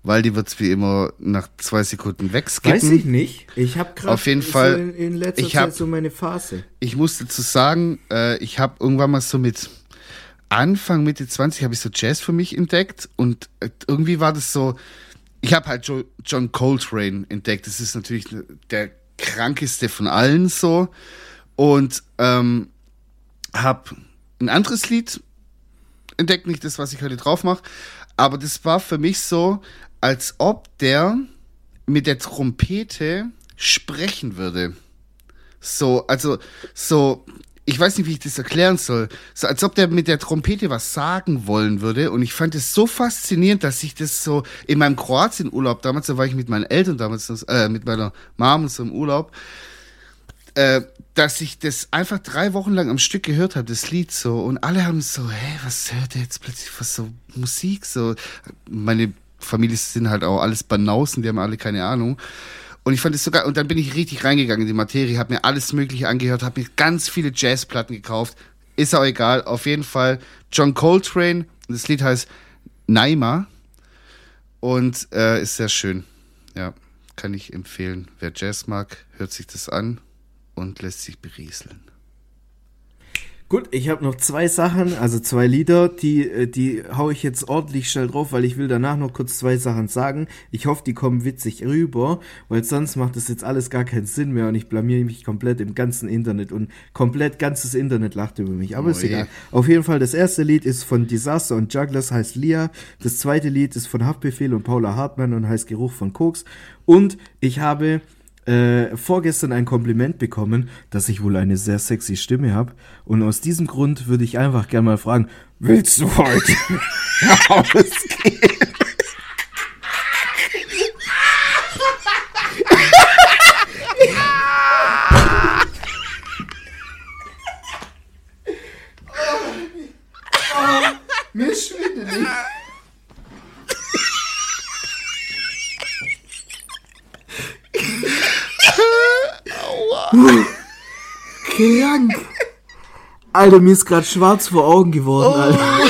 weil die wird's wie immer nach zwei Sekunden wegskippen. Weiß ich nicht. Ich habe gerade Auf jeden Fall, in, in letzter ich hab- Zeit so meine Phase. Ich muss dazu sagen, äh, ich habe irgendwann mal so mit Anfang, Mitte 20 habe ich so Jazz für mich entdeckt und äh, irgendwie war das so, ich habe halt jo John Coltrane entdeckt. Das ist natürlich der krankeste von allen so und ähm, habe ein anderes Lied entdeckt, nicht das, was ich heute drauf mache, aber das war für mich so, als ob der mit der Trompete sprechen würde. So, also, so, ich weiß nicht, wie ich das erklären soll. So, als ob der mit der Trompete was sagen wollen würde. Und ich fand es so faszinierend, dass ich das so in meinem Kroatien-Urlaub damals, da war ich mit meinen Eltern damals, äh, mit meiner Mom so im Urlaub, äh, dass ich das einfach drei Wochen lang am Stück gehört habe, das Lied so. Und alle haben so, hä, was hört der jetzt plötzlich, was so Musik so. Meine Familie sind halt auch alles Banausen, die haben alle keine Ahnung. Und ich fand es so geil. Und dann bin ich richtig reingegangen in die Materie, habe mir alles Mögliche angehört, habe mir ganz viele Jazzplatten gekauft. Ist auch egal. Auf jeden Fall John Coltrane. Das Lied heißt Naima. Und äh, ist sehr schön. Ja, kann ich empfehlen. Wer Jazz mag, hört sich das an und lässt sich berieseln. Gut, ich habe noch zwei Sachen, also zwei Lieder, die, äh, die hau ich jetzt ordentlich schnell drauf, weil ich will danach noch kurz zwei Sachen sagen. Ich hoffe, die kommen witzig rüber, weil sonst macht das jetzt alles gar keinen Sinn mehr und ich blamier mich komplett im ganzen Internet und komplett ganzes Internet lacht über mich. Aber Oh ist egal. Auf jeden Fall, das erste Lied ist von Disaster und Jugglers, heißt Lia. Das zweite Lied ist von Haftbefehl und Paula Hartmann und heißt Geruch von Koks. Und ich habe äh, vorgestern ein Kompliment bekommen, dass ich wohl eine sehr sexy Stimme habe. Und aus diesem Grund würde ich einfach gerne mal fragen, willst du heute rausgehen? Mir schwindelig. Krank. Alter, mir ist gerade schwarz vor Augen geworden, Alter.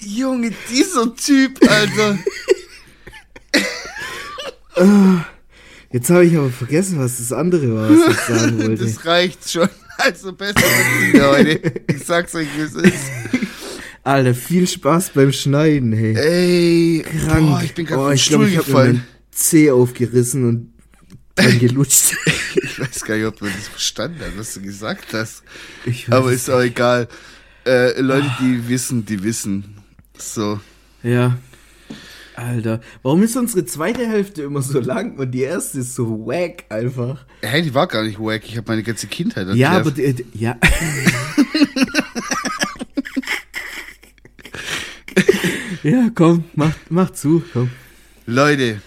Junge, dieser Typ, Alter. Jetzt habe ich aber vergessen, was das andere war, was ich sagen wollte. Das reicht schon. Also besser als die Leute. Ich sag's euch, wie es ist. Alter, viel Spaß beim Schneiden, hey. Ey, Krank. Boah, ich bin gerade oh, vom Stuhl mir gefallen. Zeh aufgerissen und dann gelutscht. Ich weiß gar nicht, ob man das verstanden hat, was du gesagt hast. Aber ist auch egal. Äh, Leute, die wissen, die wissen. So. Ja. Alter, warum ist unsere zweite Hälfte immer so lang und die erste ist so wack einfach? Hey, die war gar nicht wack. Ich habe meine ganze Kindheit erklärt. Ja, aber die, die, ja. ja, komm, mach, mach zu, komm. Leute,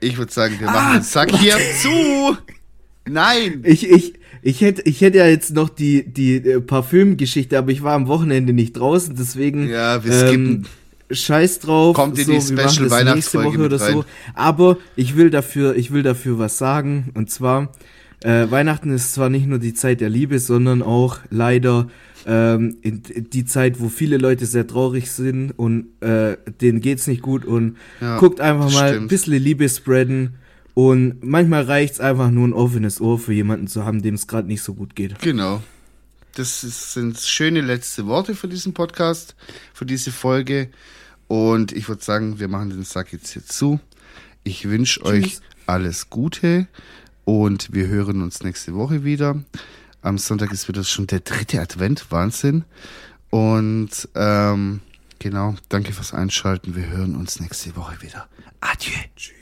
ich würde sagen, wir machen Ah, den Sack hier zu. Nein. Ich, ich, ich hätte, ich hätte ja jetzt noch die, die äh, Parfümgeschichte, aber ich war am Wochenende nicht draußen, deswegen. Ja, wir skippen. Scheiß drauf. Kommt in die wir machen Special das nächste Weihnachtsfolge oder rein. so. Aber ich will dafür, ich will dafür was sagen. Und zwar, äh, Weihnachten ist zwar nicht nur die Zeit der Liebe, sondern auch leider ähm, in, in die Zeit, wo viele Leute sehr traurig sind und äh, denen geht's nicht gut und Ja, guckt einfach mal stimmt. ein bisschen Liebe spreaden. Und manchmal reicht's einfach nur ein offenes Ohr für jemanden zu haben, dem es gerade nicht so gut geht. Genau. Das ist, sind schöne letzte Worte für diesen Podcast, für diese Folge. Und ich würde sagen, wir machen den Sack jetzt hier zu. Ich wünsche euch alles Gute und wir hören uns nächste Woche wieder. Am Sonntag ist wieder schon der dritte Advent, Wahnsinn. Und ähm, genau, danke fürs Einschalten. Wir hören uns nächste Woche wieder. Adieu. Tschüss.